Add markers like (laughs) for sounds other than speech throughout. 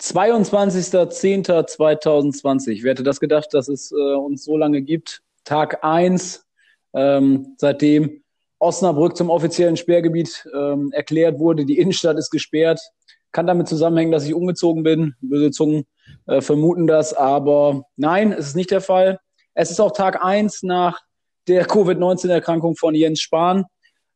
22.10.2020. Wer hätte das gedacht, dass es äh, uns so lange gibt? Tag 1, ähm, seitdem Osnabrück zum offiziellen Sperrgebiet ähm, erklärt wurde. Die Innenstadt ist gesperrt. Kann damit zusammenhängen, dass ich umgezogen bin. Böse Zungen äh, vermuten das, aber nein, es ist nicht der Fall. Es ist auch Tag 1 nach der Covid-19-Erkrankung von Jens Spahn.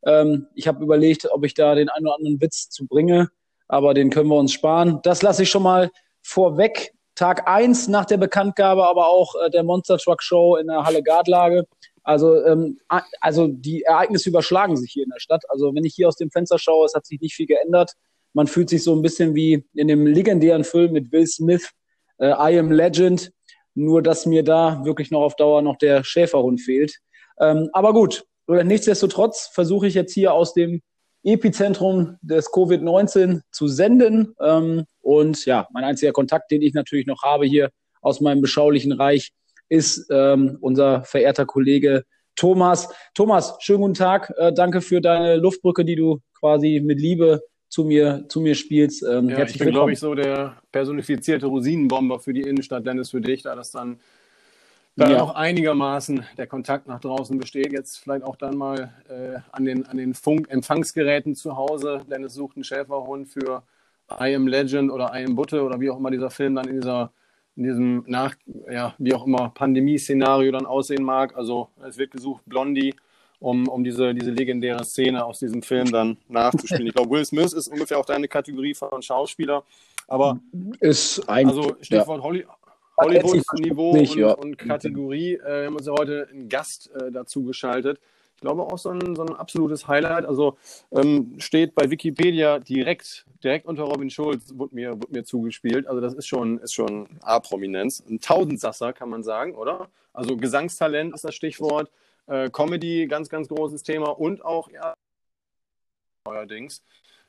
Ähm, ich habe überlegt, ob ich da den einen oder anderen Witz zu bringe, aber den können wir uns sparen. Das lasse ich schon mal vorweg. Tag 1 nach der Bekanntgabe, aber auch äh, der Monster Truck Show in der Halle Gardlage. Also, ähm, also die Ereignisse überschlagen sich hier in der Stadt. Also wenn ich hier aus dem Fenster schaue, es hat sich nicht viel geändert. Man fühlt sich so ein bisschen wie in dem legendären Film mit Will Smith, äh, I Am Legend. Nur, dass mir da wirklich noch auf Dauer noch der Schäferhund fehlt. Ähm, aber gut, nichtsdestotrotz versuche ich jetzt hier aus dem Epizentrum des Covid-19 zu senden. Ähm, und ja, mein einziger Kontakt, den ich natürlich noch habe hier aus meinem beschaulichen Reich, ist ähm, unser verehrter Kollege Thomas. Thomas, schönen guten Tag. Äh, danke für deine Luftbrücke, die du quasi mit Liebe zu mir, zu mir spielst. Ähm, ja, ich bin, glaube ich, so der personifizierte Rosinenbomber für die Innenstadt, Dennis, für dich, da das dann da ja. noch einigermaßen der Kontakt nach draußen besteht. Jetzt vielleicht auch dann mal äh, an den, an den Funk-Empfangsgeräten zu Hause. Dennis sucht einen Schäferhund für I Am Legend oder I Am Butte oder wie auch immer dieser Film dann in dieser in diesem nach, ja, wie auch immer Pandemie-Szenario dann aussehen mag. Also es wird gesucht Blondie, um, um diese, diese legendäre Szene aus diesem Film dann nachzuspielen. Ich glaube, Will Smith ist ungefähr auch deine Kategorie von Schauspieler. Aber ist eigentlich, also Stichwort ja. Holly, Hollywood-Niveau und, ja. und, Kategorie. Äh, wir haben uns ja heute einen Gast äh, dazu geschaltet. Ich glaube auch so ein, so ein absolutes Highlight. Also ähm, steht bei Wikipedia direkt, direkt unter Robin Schulz, wurde mir, wurde mir zugespielt. Also das ist schon, ist schon A-Prominenz. Ein Tausendsasser, kann man sagen, oder? Also Gesangstalent ist das Stichwort. Äh, Comedy, ganz, ganz großes Thema. Und auch, ja, allerdings.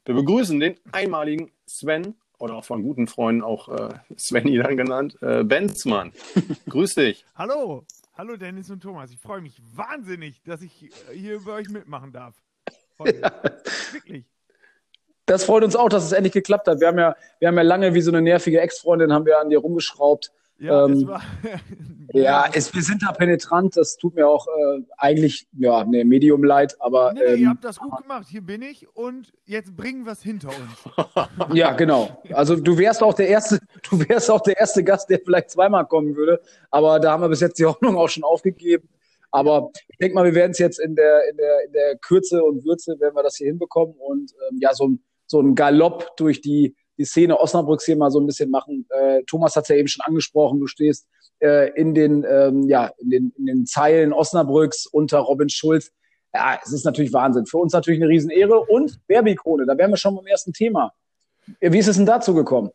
Wir begrüßen den einmaligen Sven oder auch von guten Freunden auch äh, Svenny dann genannt, äh, Benzmann. (laughs) Grüß dich. Hallo, hallo Dennis und Thomas. Ich freue mich wahnsinnig, dass ich hier bei euch mitmachen darf. Ja. Wirklich. Das freut uns auch, dass es endlich geklappt hat. Wir haben ja, wir haben ja lange wie so eine nervige Ex-Freundin haben wir an dir rumgeschraubt. Ja, ähm, es war, (laughs) ja es, wir sind da penetrant. Das tut mir auch äh, eigentlich, ja, ne, Medium leid, aber. Nee, nee ähm, ihr habt das gut gemacht. Hier bin ich und jetzt bringen wir es hinter uns. (laughs) ja, genau. Also du wärst auch der erste, (laughs) du wärst auch der erste Gast, der vielleicht zweimal kommen würde. Aber da haben wir bis jetzt die Hoffnung auch schon aufgegeben. Aber ich denke mal, wir werden es jetzt in der, in der, in der Kürze und Würze, werden wir das hier hinbekommen und ähm, ja, so ein, so ein Galopp durch die die Szene Osnabrücks hier mal so ein bisschen machen. Äh, Thomas hat es ja eben schon angesprochen, du stehst äh, in, den, ähm, ja, in, den, in den Zeilen Osnabrücks unter Robin Schulz. Ja, es ist natürlich Wahnsinn. Für uns natürlich eine Riesenehre. Und Werbekrone, da wären wir schon beim ersten Thema. Wie ist es denn dazu gekommen?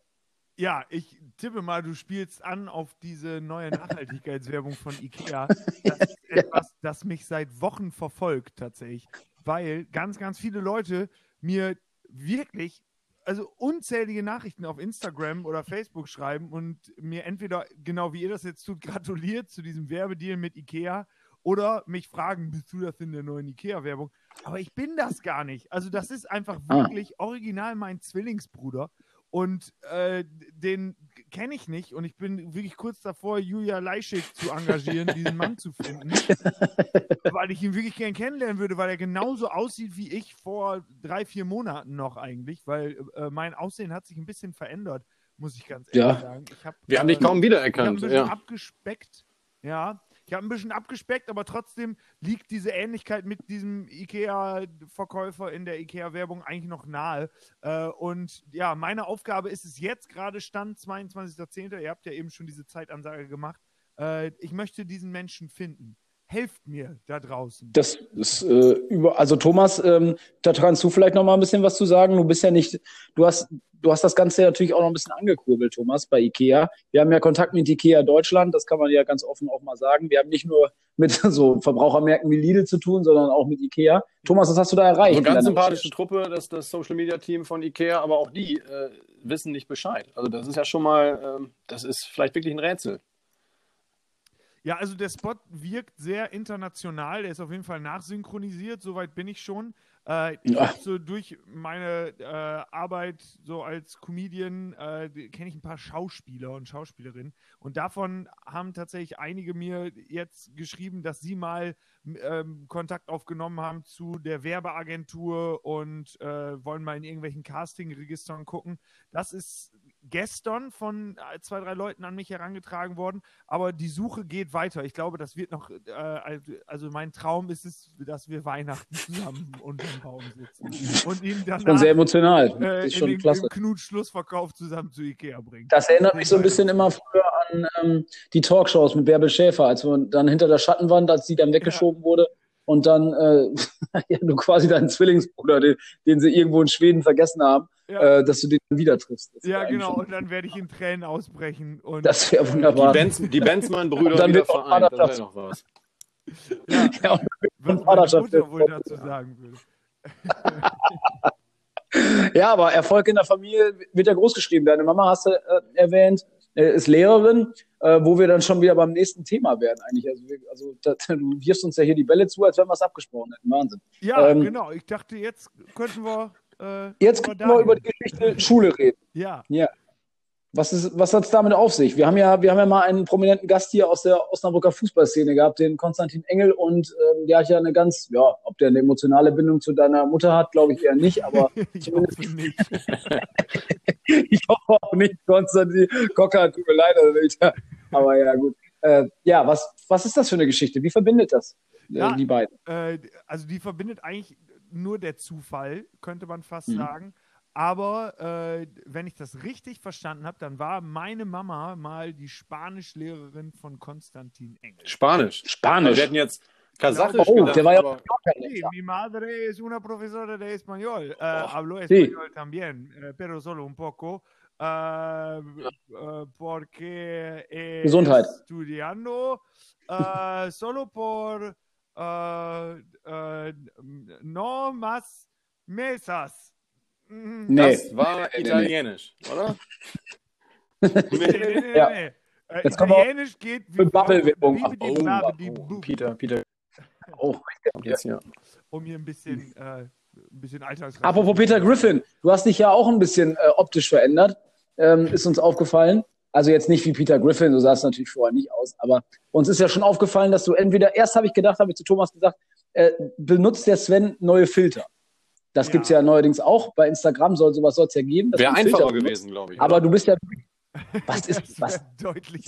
Ja, ich tippe mal, du spielst an auf diese neue Nachhaltigkeitswerbung von IKEA. Das ist (laughs) etwas, das mich seit Wochen verfolgt tatsächlich, weil ganz, ganz viele Leute mir wirklich also unzählige Nachrichten auf Instagram oder Facebook schreiben und mir entweder, genau wie ihr das jetzt tut, (laughs) gratuliert zu diesem Werbedeal mit Ikea oder mich fragen, bist du das in der neuen Ikea-Werbung? Aber ich bin das gar nicht. Also das ist einfach ah. wirklich original mein Zwillingsbruder. Und äh, den kenne ich nicht und ich bin wirklich kurz davor, Julia Leischig zu engagieren, diesen Mann zu finden. (laughs) weil ich ihn wirklich gern kennenlernen würde, weil er genauso aussieht wie ich vor drei, vier Monaten noch eigentlich, weil äh, mein Aussehen hat sich ein bisschen verändert, muss ich ganz ehrlich ja. sagen. Hab, Wir haben dich äh, kaum wiedererkannt. Ich habe ein bisschen ja. abgespeckt. Ja, ich habe ein bisschen abgespeckt, aber trotzdem liegt diese Ähnlichkeit mit diesem IKEA-Verkäufer in der IKEA-Werbung eigentlich noch nahe. Äh, und ja, meine Aufgabe ist es jetzt gerade Stand 22.10. Ihr habt ja eben schon diese Zeitansage gemacht. Äh, ich möchte diesen Menschen finden helft mir da draußen. Das ist äh, über, also Thomas, ähm, da kannst du vielleicht noch mal ein bisschen was zu sagen. Du bist ja nicht, du hast, du hast das Ganze natürlich auch noch ein bisschen angekurbelt, Thomas, bei IKEA. Wir haben ja Kontakt mit IKEA Deutschland, das kann man ja ganz offen auch mal sagen. Wir haben nicht nur mit (laughs) so Verbrauchermärkten wie Lidl zu tun, sondern auch mit IKEA. Thomas, was hast du da erreicht? Eine ganz sympathische Truppe, das, das Social Media Team von IKEA, aber auch die äh, wissen nicht Bescheid. Also das ist ja schon mal, ähm, das ist vielleicht wirklich ein Rätsel. Ja, also der Spot wirkt sehr international. Der ist auf jeden Fall nachsynchronisiert. Soweit bin ich schon. Äh, ich ja. so durch meine äh, Arbeit so als Comedian äh, kenne ich ein paar Schauspieler und Schauspielerinnen und davon haben tatsächlich einige mir jetzt geschrieben, dass sie mal ähm, Kontakt aufgenommen haben zu der Werbeagentur und äh, wollen mal in irgendwelchen Casting-Registern gucken. Das ist gestern von äh, zwei, drei Leuten an mich herangetragen worden, aber die Suche geht weiter. Ich glaube, das wird noch, äh, also mein Traum ist es, dass wir Weihnachten zusammen (laughs) unter dem Baum sitzen und ihn dann schon sehr emotional. Äh, ist schon in klasse. Knut-Schlussverkauf zusammen zu Ikea bringen. Das erinnert mich so ein bisschen immer früher an ähm, die Talkshows mit Bärbel Schäfer, als man dann hinter der Schattenwand, als sie dann weggeschoben ja. wurde und dann äh, (laughs) ja, du quasi deinen Zwillingsbruder, den, den sie irgendwo in Schweden vergessen haben, ja. äh, dass du den wieder triffst. Das ja, genau, und dann werde ich in Tränen ausbrechen. Und das wäre wunderbar. Die, Benz, die Benzmann-Brüder (laughs) dann wieder vereint, das wäre noch was. Ja, (laughs) ja was meine Mutter wohl dazu sagen würde. ja, aber Erfolg in der Familie wird ja groß geschrieben. Deine Mama hast du äh, erwähnt, äh, ist Lehrerin, äh, wo wir dann schon wieder beim nächsten Thema werden eigentlich. Also, wir, also da, (laughs) du wirfst uns ja hier die Bälle zu, als wenn wir es abgesprochen hätten. Wahnsinn. Ja, ähm, genau. Ich dachte, jetzt könnten wir. Äh, jetzt können wir über die Geschichte Schule reden. Ja. Ja. Was, ist, was hat es damit auf sich? Wir haben, ja, wir haben ja mal einen prominenten Gast hier aus der Osnabrücker Fußballszene gehabt, den Konstantin Engel, und ähm, der hat ja eine ganz, ja, ob der eine emotionale Bindung zu deiner Mutter hat, glaube ich eher nicht, aber (laughs) ich zumindest hoffe nicht. (laughs) ich hoffe auch nicht, Konstantin Kocker, tut mir leid, also aber ja, gut. Äh, ja, was, was ist das für eine Geschichte? Wie verbindet das äh, ja, die beiden? Äh, also die verbindet eigentlich nur der Zufall, könnte man fast mhm. sagen. Aber äh, wenn ich das richtig verstanden habe, dann war meine Mama mal die Spanischlehrerin von Konstantin Engel. Spanisch? Spanisch. Wir hätten jetzt Kasachisch oh, gedacht, der war ja aber... Sí, mi madre es una profesora de español. Uh, oh, hablo español sí. también, uh, pero solo un poco. Uh, porque Gesundheit. estudiando (laughs) solo por no más mesas. Nee. Das war Italienisch, oder? (laughs) nee, nee, nee, ja. nee. Äh, Italienisch geht wie Bubble-Werbung. Oh, oh, Peter, Peter. Oh, (laughs) jetzt ja. Um hier ein bisschen, äh, ein bisschen Alltagsrecht. Apropos Peter Griffin, du hast dich ja auch ein bisschen äh, optisch verändert, ähm, ist uns aufgefallen. Also jetzt nicht wie Peter Griffin, so sah es natürlich vorher nicht aus, aber uns ist ja schon aufgefallen, dass du entweder, erst habe ich gedacht, habe ich zu Thomas gesagt, äh, benutzt der Sven neue Filter. Das ja. gibt es ja neuerdings auch. Bei Instagram soll sowas soll es ja geben. Wäre einfacher gewesen, glaube ich. Aber oder? du bist ja. (laughs) Was ist was?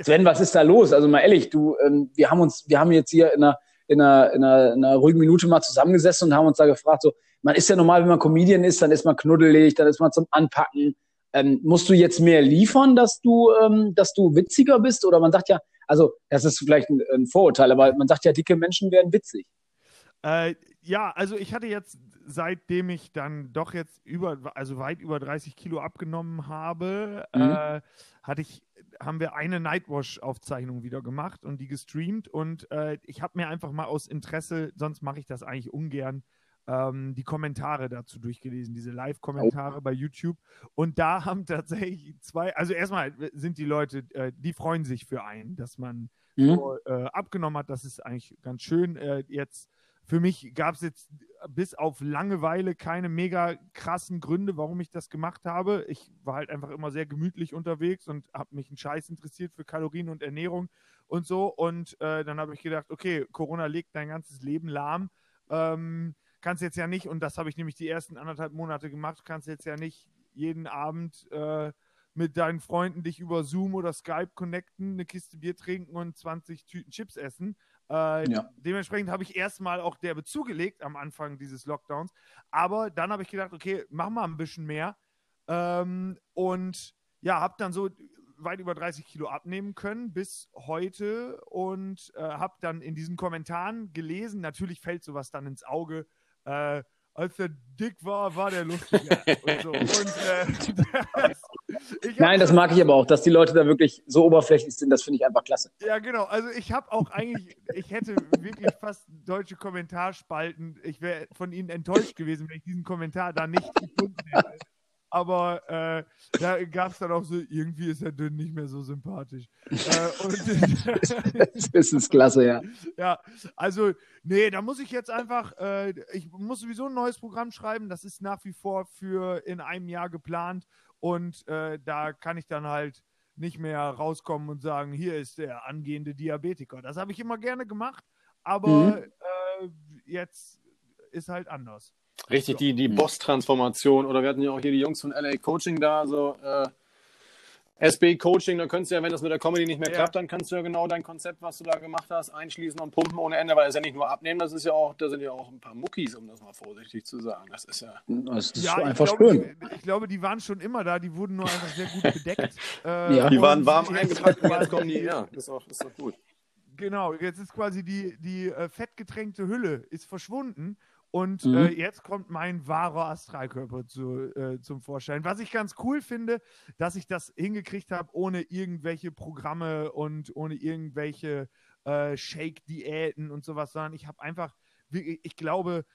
Sven, was ist da los? Also mal ehrlich, du, ähm, wir haben uns, wir haben jetzt hier in einer, in einer, in einer, in einer ruhigen Minute mal zusammengesessen und haben uns da gefragt, so, man ist ja normal, wenn man Comedian ist, dann ist man knuddelig, dann ist man zum Anpacken. Ähm, musst du jetzt mehr liefern, dass du, ähm, dass du witziger bist? Oder man sagt ja, also das ist vielleicht ein, ein Vorurteil, aber man sagt ja, dicke Menschen werden witzig. Äh, ja, also ich hatte jetzt, seitdem ich dann doch jetzt über, also weit über 30 Kilo abgenommen habe, mhm. äh, hatte ich, haben wir eine Nightwash-Aufzeichnung wieder gemacht und die gestreamt und äh, ich habe mir einfach mal aus Interesse, sonst mache ich das eigentlich ungern, ähm, die Kommentare dazu durchgelesen, diese Live-Kommentare oh. bei YouTube. Und da haben (laughs) tatsächlich zwei, also erstmal sind die Leute, äh, die freuen sich für einen, dass man mhm. so, äh, abgenommen hat. Das ist eigentlich ganz schön. Äh, jetzt für mich gab es jetzt bis auf Langeweile keine mega krassen Gründe, warum ich das gemacht habe. Ich war halt einfach immer sehr gemütlich unterwegs und habe mich einen Scheiß interessiert für Kalorien und Ernährung und so. Und äh, dann habe ich gedacht, okay, Corona legt dein ganzes Leben lahm. Ähm, kannst jetzt ja nicht, und das habe ich nämlich die ersten anderthalb Monate gemacht, kannst jetzt ja nicht jeden Abend äh, mit deinen Freunden dich über Zoom oder Skype connecten, eine Kiste Bier trinken und 20 Tüten Chips essen. Äh, ja. Dementsprechend habe ich erstmal auch derbe zugelegt am Anfang dieses Lockdowns. Aber dann habe ich gedacht, okay, mach mal ein bisschen mehr. Ähm, und ja, habe dann so weit über 30 Kilo abnehmen können bis heute und äh, habe dann in diesen Kommentaren gelesen, natürlich fällt sowas dann ins Auge, äh, als der dick war, war der lustiger. und so. (laughs) und, äh, (laughs) Nein, das mag ich aber auch, dass die Leute da wirklich so oberflächlich sind, das finde ich einfach klasse. Ja, genau. Also ich habe auch eigentlich, ich hätte wirklich fast deutsche Kommentarspalten. Ich wäre von ihnen enttäuscht gewesen, wenn ich diesen Kommentar da nicht gefunden hätte. Aber äh, da gab es dann auch so, irgendwie ist er dünn nicht mehr so sympathisch. äh, und, (laughs) (laughs) das ist klasse, ja. Ja, also, nee, da muss ich jetzt einfach, äh, ich muss sowieso ein neues Programm schreiben, das ist nach wie vor für in einem Jahr geplant und äh, da kann ich dann halt nicht mehr rauskommen und sagen, hier ist der angehende Diabetiker. Das habe ich immer gerne gemacht, aber mhm. äh, jetzt ist halt anders. Richtig, so. die, die Boss-Transformation. Oder wir hatten ja auch hier die Jungs von LA Coaching da, so äh, SB Coaching, da könntest du ja, wenn das mit der Comedy nicht mehr ja. klappt, dann kannst du ja genau dein Konzept, was du da gemacht hast, einschließen und pumpen ohne Ende, weil es ja nicht nur abnehmen, das ist ja auch, da sind ja auch ein paar Muckis, um das mal vorsichtig zu sagen. Das ist ja. Das ist ja, einfach glaube, schön. Die, ich glaube, die waren schon immer da, die wurden nur einfach sehr gut bedeckt. (laughs) äh, ja. Die waren warm eingepackt und jetzt kommen die her. Das ist auch, ist doch gut. Genau, jetzt ist quasi die, die äh, fettgetränkte Hülle ist verschwunden und mhm. äh, jetzt kommt mein wahrer Astralkörper zu, äh, zum Vorschein. Was ich ganz cool finde, dass ich das hingekriegt habe, ohne irgendwelche Programme und ohne irgendwelche äh, Shake-Diäten und sowas, sondern ich habe einfach, ich glaube,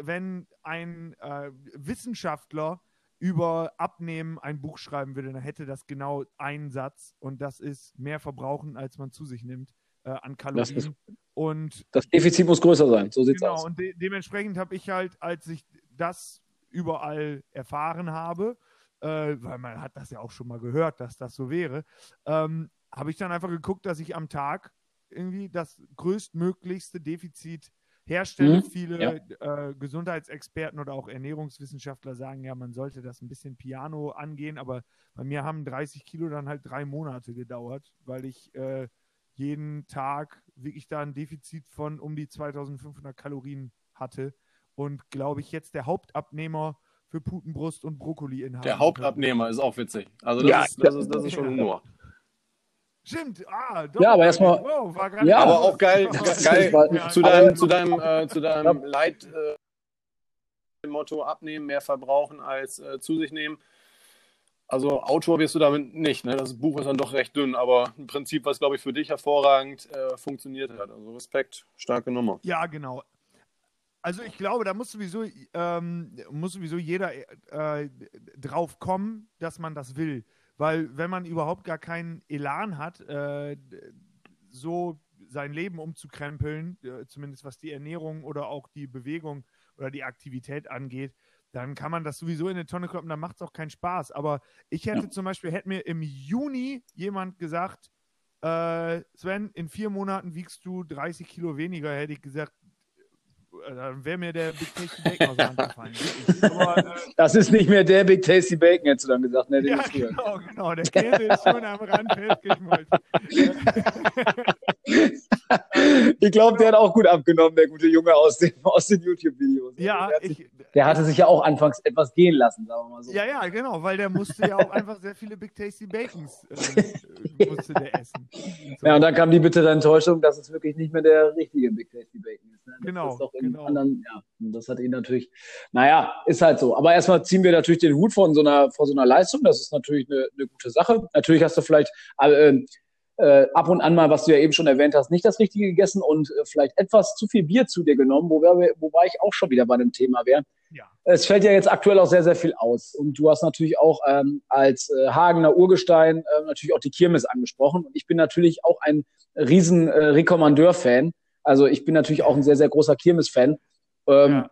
wenn ein äh, Wissenschaftler über Abnehmen ein Buch schreiben würde, dann hätte das genau einen Satz und das ist mehr verbrauchen, als man zu sich nimmt äh, an Kalorien. Das, und das Defizit muss größer sein, so sieht es genau, aus. Genau, und de dementsprechend habe ich halt, als ich das überall erfahren habe, äh, weil man hat das ja auch schon mal gehört, dass das so wäre, ähm, habe ich dann einfach geguckt, dass ich am Tag irgendwie das größtmöglichste Defizit herstelle. Mhm, Viele ja. äh, Gesundheitsexperten oder auch Ernährungswissenschaftler sagen ja, man sollte das ein bisschen piano angehen, aber bei mir haben 30 Kilo dann halt drei Monate gedauert, weil ich äh, jeden Tag wirklich da ein Defizit von um die 2500 Kalorien hatte und glaube ich jetzt der Hauptabnehmer für Putenbrust und Brokkoli in Der Hauptabnehmer ist auch witzig. Also das, ja, ist, das, ist, das ist schon (laughs) Humor. Stimmt, ah, doch. Ja, aber erstmal. Wow, ja, aber auch geil, (laughs) geil ja, zu deinem, zu deinem, äh, zu deinem Leit, äh, Motto abnehmen, mehr verbrauchen als äh, zu sich nehmen. Also Autor wirst du damit nicht. Ne? Das Buch ist dann doch recht dünn, aber ein Prinzip, was, glaube ich, für dich hervorragend äh, funktioniert hat. Also Respekt, starke Nummer. Ja, genau. Also ich glaube, da muss sowieso, ähm, muss sowieso jeder äh, drauf kommen, dass man das will. Weil wenn man überhaupt gar keinen Elan hat, äh, so sein Leben umzukrempeln, äh, zumindest was die Ernährung oder auch die Bewegung oder die Aktivität angeht, dann kann man das sowieso in eine Tonne kloppen, dann macht es auch keinen Spaß. Aber ich hätte ja. zum Beispiel, hätte mir im Juni jemand gesagt, äh, Sven, in vier Monaten wiegst du 30 Kilo weniger, hätte ich gesagt, äh, dann wäre mir der Big Tasty Bacon aus der Hand (laughs) gefallen. Aber, äh, das ist nicht mehr der Big Tasty Bacon, hättest du dann gesagt. Ne, ja, genau, genau. Der Käse ist schon am Rand festgeschmolzen. (laughs) ich glaube, der hat auch gut abgenommen, der gute Junge aus, dem, aus den YouTube-Videos. Ja, der, ich, der hatte sich ja auch anfangs etwas gehen lassen, sagen wir mal so. Ja, ja, genau, weil der musste ja auch (laughs) einfach sehr viele Big Tasty Bacons äh, musste der essen. So. Ja, und dann kam die bittere Enttäuschung, dass es wirklich nicht mehr der richtige Big Tasty Bacon ist. Ne? Genau. Ist genau. Anderen, ja, und das hat ihn natürlich, naja, ist halt so. Aber erstmal ziehen wir natürlich den Hut von so einer, vor so einer Leistung. Das ist natürlich eine, eine gute Sache. Natürlich hast du vielleicht äh, äh, ab und an mal, was du ja eben schon erwähnt hast, nicht das Richtige gegessen und äh, vielleicht etwas zu viel Bier zu dir genommen, wobei, wobei ich auch schon wieder bei dem Thema wäre. Ja. Es fällt ja jetzt aktuell auch sehr, sehr viel aus. Und du hast natürlich auch ähm, als äh, Hagener Urgestein äh, natürlich auch die Kirmes angesprochen. Und ich bin natürlich auch ein riesen äh, Rekommandeur-Fan. Also ich bin natürlich auch ein sehr, sehr großer Kirmes-Fan. Ähm, ja.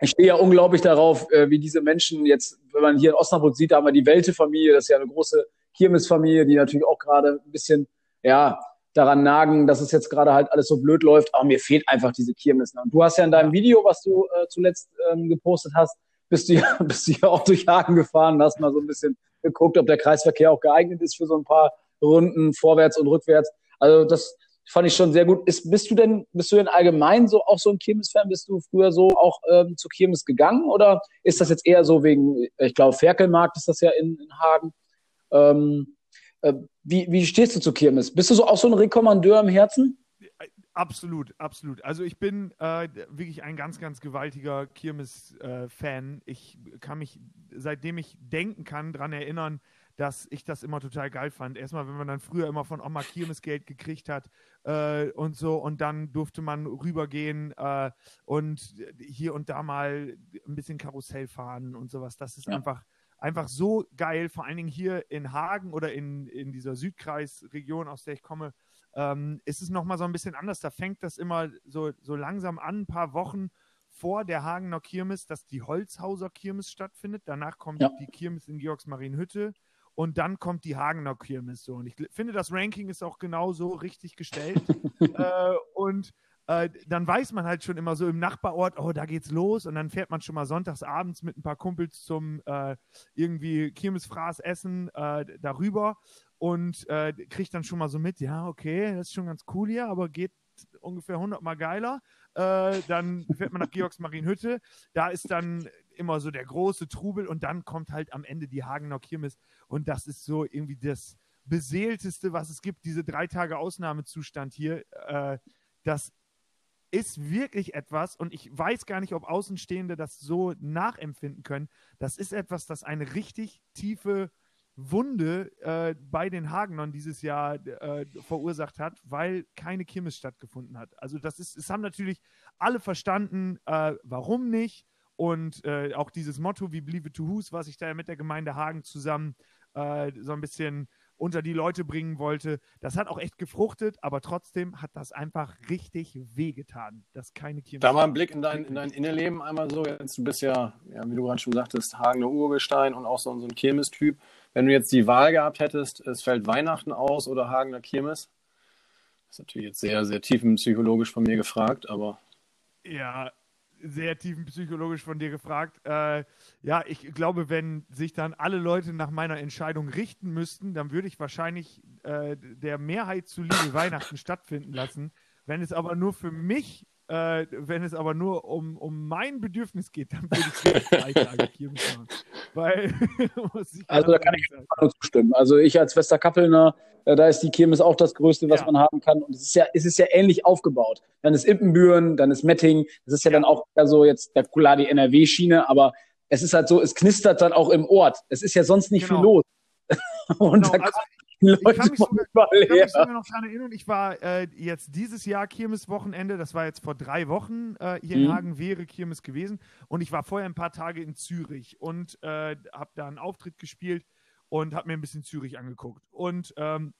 Ich stehe ja unglaublich darauf, äh, wie diese Menschen jetzt, wenn man hier in Osnabrück sieht, da haben wir die Welte-Familie, das ist ja eine große Kirmes-Familie, die natürlich auch gerade ein bisschen ja, daran nagen, dass es jetzt gerade halt alles so blöd läuft, aber mir fehlt einfach diese Kirmes. Und du hast ja in deinem Video, was du äh, zuletzt ähm, gepostet hast, bist du, ja, (laughs) bist du ja auch durch Hagen gefahren, hast mal so ein bisschen geguckt, ob der Kreisverkehr auch geeignet ist für so ein paar Runden vorwärts und rückwärts. Also das fand ich schon sehr gut. Ist, bist du denn, bist du denn allgemein so auch so ein Kirmes-Fan? Bist du früher so auch ähm, zu Kirmes gegangen oder ist das jetzt eher so wegen, ich glaube, Ferkelmarkt ist das ja in, in Hagen? Ähm, äh, wie, wie stehst du zu Kirmes? Bist du so auch so ein Rekommandeur im Herzen? Absolut, absolut. Also ich bin äh, wirklich ein ganz, ganz gewaltiger Kirmes-Fan. Äh, ich kann mich, seitdem ich denken kann, daran erinnern, dass ich das immer total geil fand. Erstmal, wenn man dann früher immer von Oma Kirmesgeld gekriegt hat äh, und so, und dann durfte man rübergehen äh, und hier und da mal ein bisschen Karussell fahren und sowas. Das ist ja. einfach einfach so geil, vor allen Dingen hier in Hagen oder in, in dieser Südkreisregion, aus der ich komme, ähm, ist es nochmal so ein bisschen anders. Da fängt das immer so, so langsam an, ein paar Wochen vor der Hagener Kirmes, dass die Holzhauser Kirmes stattfindet. Danach kommt ja. die Kirmes in Georgsmarienhütte und dann kommt die Hagener Kirmes so. Und ich finde, das Ranking ist auch genau so richtig gestellt. (laughs) äh, und äh, dann weiß man halt schon immer so im Nachbarort, oh, da geht's los. Und dann fährt man schon mal sonntags abends mit ein paar Kumpels zum äh, irgendwie Kirmesfraß essen äh, darüber und äh, kriegt dann schon mal so mit, ja, okay, das ist schon ganz cool hier, aber geht ungefähr 100 Mal geiler. Äh, dann fährt man nach Georgsmarienhütte. Da ist dann immer so der große Trubel und dann kommt halt am Ende die Hagener Kirmes. Und das ist so irgendwie das beseelteste, was es gibt, diese drei Tage Ausnahmezustand hier. Das ist wirklich etwas, und ich weiß gar nicht, ob Außenstehende das so nachempfinden können. Das ist etwas, das eine richtig tiefe Wunde äh, bei den Hagenern dieses Jahr äh, verursacht hat, weil keine Kirmes stattgefunden hat. Also das ist, es haben natürlich alle verstanden, äh, warum nicht. Und äh, auch dieses Motto wie Believe it to Who's, was ich da mit der Gemeinde Hagen zusammen äh, so ein bisschen unter die Leute bringen wollte. Das hat auch echt gefruchtet, aber trotzdem hat das einfach richtig wehgetan, dass keine Kirmes. Da mal ein Blick in dein, in dein Innenleben einmal so. Jetzt, du bist ja, ja, wie du gerade schon sagtest, Hagener Urgestein und auch so, so ein Kirmestyp. Wenn du jetzt die Wahl gehabt hättest, es fällt Weihnachten aus oder Hagener Kirmes, das ist natürlich jetzt sehr, sehr tiefenpsychologisch von mir gefragt, aber. Ja, sehr tiefenpsychologisch von dir gefragt. Äh, ja, ich glaube, wenn sich dann alle Leute nach meiner Entscheidung richten müssten, dann würde ich wahrscheinlich äh, der Mehrheit zuliebe Weihnachten stattfinden lassen. Wenn es aber nur für mich äh, wenn es aber nur um, um mein Bedürfnis geht, dann würde ich (laughs) Tage Kirmes machen. Weil, (laughs) also da kann ich nur zustimmen. Also ich als Westerkappelner, äh, da ist die Kirmes auch das Größte, was ja. man haben kann. Und es ist ja, es ist ja ähnlich aufgebaut. Dann ist Ippenbüren, dann ist Metting. Das ist ja, ja. dann auch so jetzt der klar die NRW-Schiene, aber es ist halt so, es knistert dann auch im Ort. Es ist ja sonst nicht genau. viel los. (laughs) Und genau, also Leute (laughs) ich kann mich sogar, ich kann mich sogar noch daran erinnern, ich war äh, jetzt dieses Jahr Kirmes-Wochenende, das war jetzt vor drei Wochen äh, hier mhm. in Hagen, wäre Kirmes gewesen. Und ich war vorher ein paar Tage in Zürich und äh, habe da einen Auftritt gespielt und habe mir ein bisschen Zürich angeguckt. Und ähm,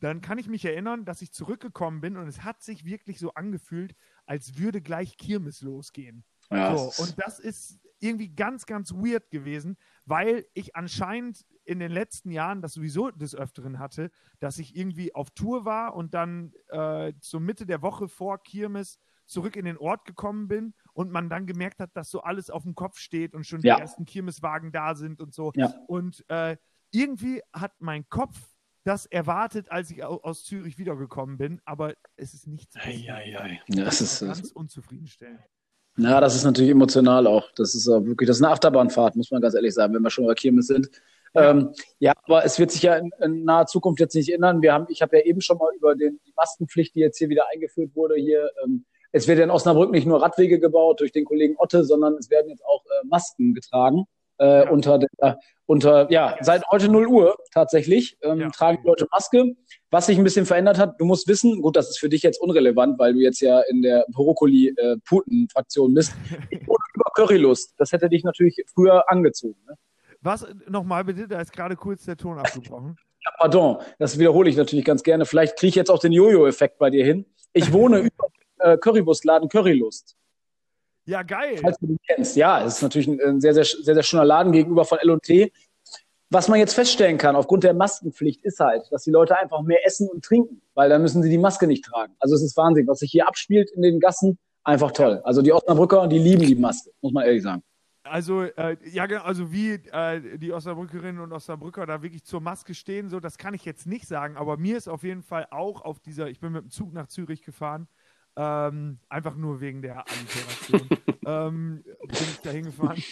dann kann ich mich erinnern, dass ich zurückgekommen bin und es hat sich wirklich so angefühlt, als würde gleich Kirmes losgehen. Ja. So, und das ist irgendwie ganz, ganz weird gewesen, weil ich anscheinend in den letzten Jahren das sowieso des Öfteren hatte, dass ich irgendwie auf Tour war und dann äh, zur Mitte der Woche vor Kirmes zurück in den Ort gekommen bin und man dann gemerkt hat, dass so alles auf dem Kopf steht und schon ja. die ersten Kirmeswagen da sind und so. Ja. Und äh, irgendwie hat mein Kopf das erwartet, als ich aus Zürich wiedergekommen bin, aber es ist nichts. Ei, ei, ei. Ja, das, ist ganz unzufriedenstellend. Na, das ist natürlich emotional auch. Das ist auch wirklich, das ist eine Achterbahnfahrt, muss man ganz ehrlich sagen, wenn wir schon bei Kirmes sind. Ja. Ähm, ja, aber es wird sich ja in, in, naher Zukunft jetzt nicht ändern. Wir haben, ich habe ja eben schon mal über den, die Maskenpflicht, die jetzt hier wieder eingeführt wurde, hier. Ähm, es wird ja in Osnabrück nicht nur Radwege gebaut durch den Kollegen Otte, sondern es werden jetzt auch äh, Masken getragen äh, ja. unter der, unter, ja, seit heute 0 Uhr tatsächlich ähm, ja. tragen die Leute Maske. Was sich ein bisschen verändert hat, du musst wissen, gut, das ist für dich jetzt unrelevant, weil du jetzt ja in der Brokkoli-Puten-Fraktion äh, bist. (laughs) Ich wurde über Currylust. Das hätte dich natürlich früher angezogen. Ne? Was, nochmal bitte, da ist gerade kurz der Ton abgebrochen. (laughs) Ja, pardon, das wiederhole ich natürlich ganz gerne. Vielleicht kriege ich jetzt auch den Jojo-Effekt bei dir hin. Ich wohne (laughs) über äh, Currywurstladen Currylust. Ja, geil. Falls du den kennst. Ja, es ist natürlich ein, sehr, sehr, sehr, sehr schöner Laden gegenüber von L&T. Was man jetzt feststellen kann, aufgrund der Maskenpflicht, ist halt, dass die Leute einfach mehr essen und trinken, weil dann müssen sie die Maske nicht tragen. Also es ist Wahnsinn, was sich hier abspielt in den Gassen, einfach toll. Also die Osnabrücker, die lieben die Maske, muss man ehrlich sagen. Also, äh, ja, genau, also wie äh, die Osnabrückerinnen und Osnabrücker da wirklich zur Maske stehen, so, das kann ich jetzt nicht sagen, aber mir ist auf jeden Fall auch auf dieser, ich bin mit dem Zug nach Zürich gefahren, ähm, einfach nur wegen der Alliteration, (laughs) ähm, bin ich da hingefahren.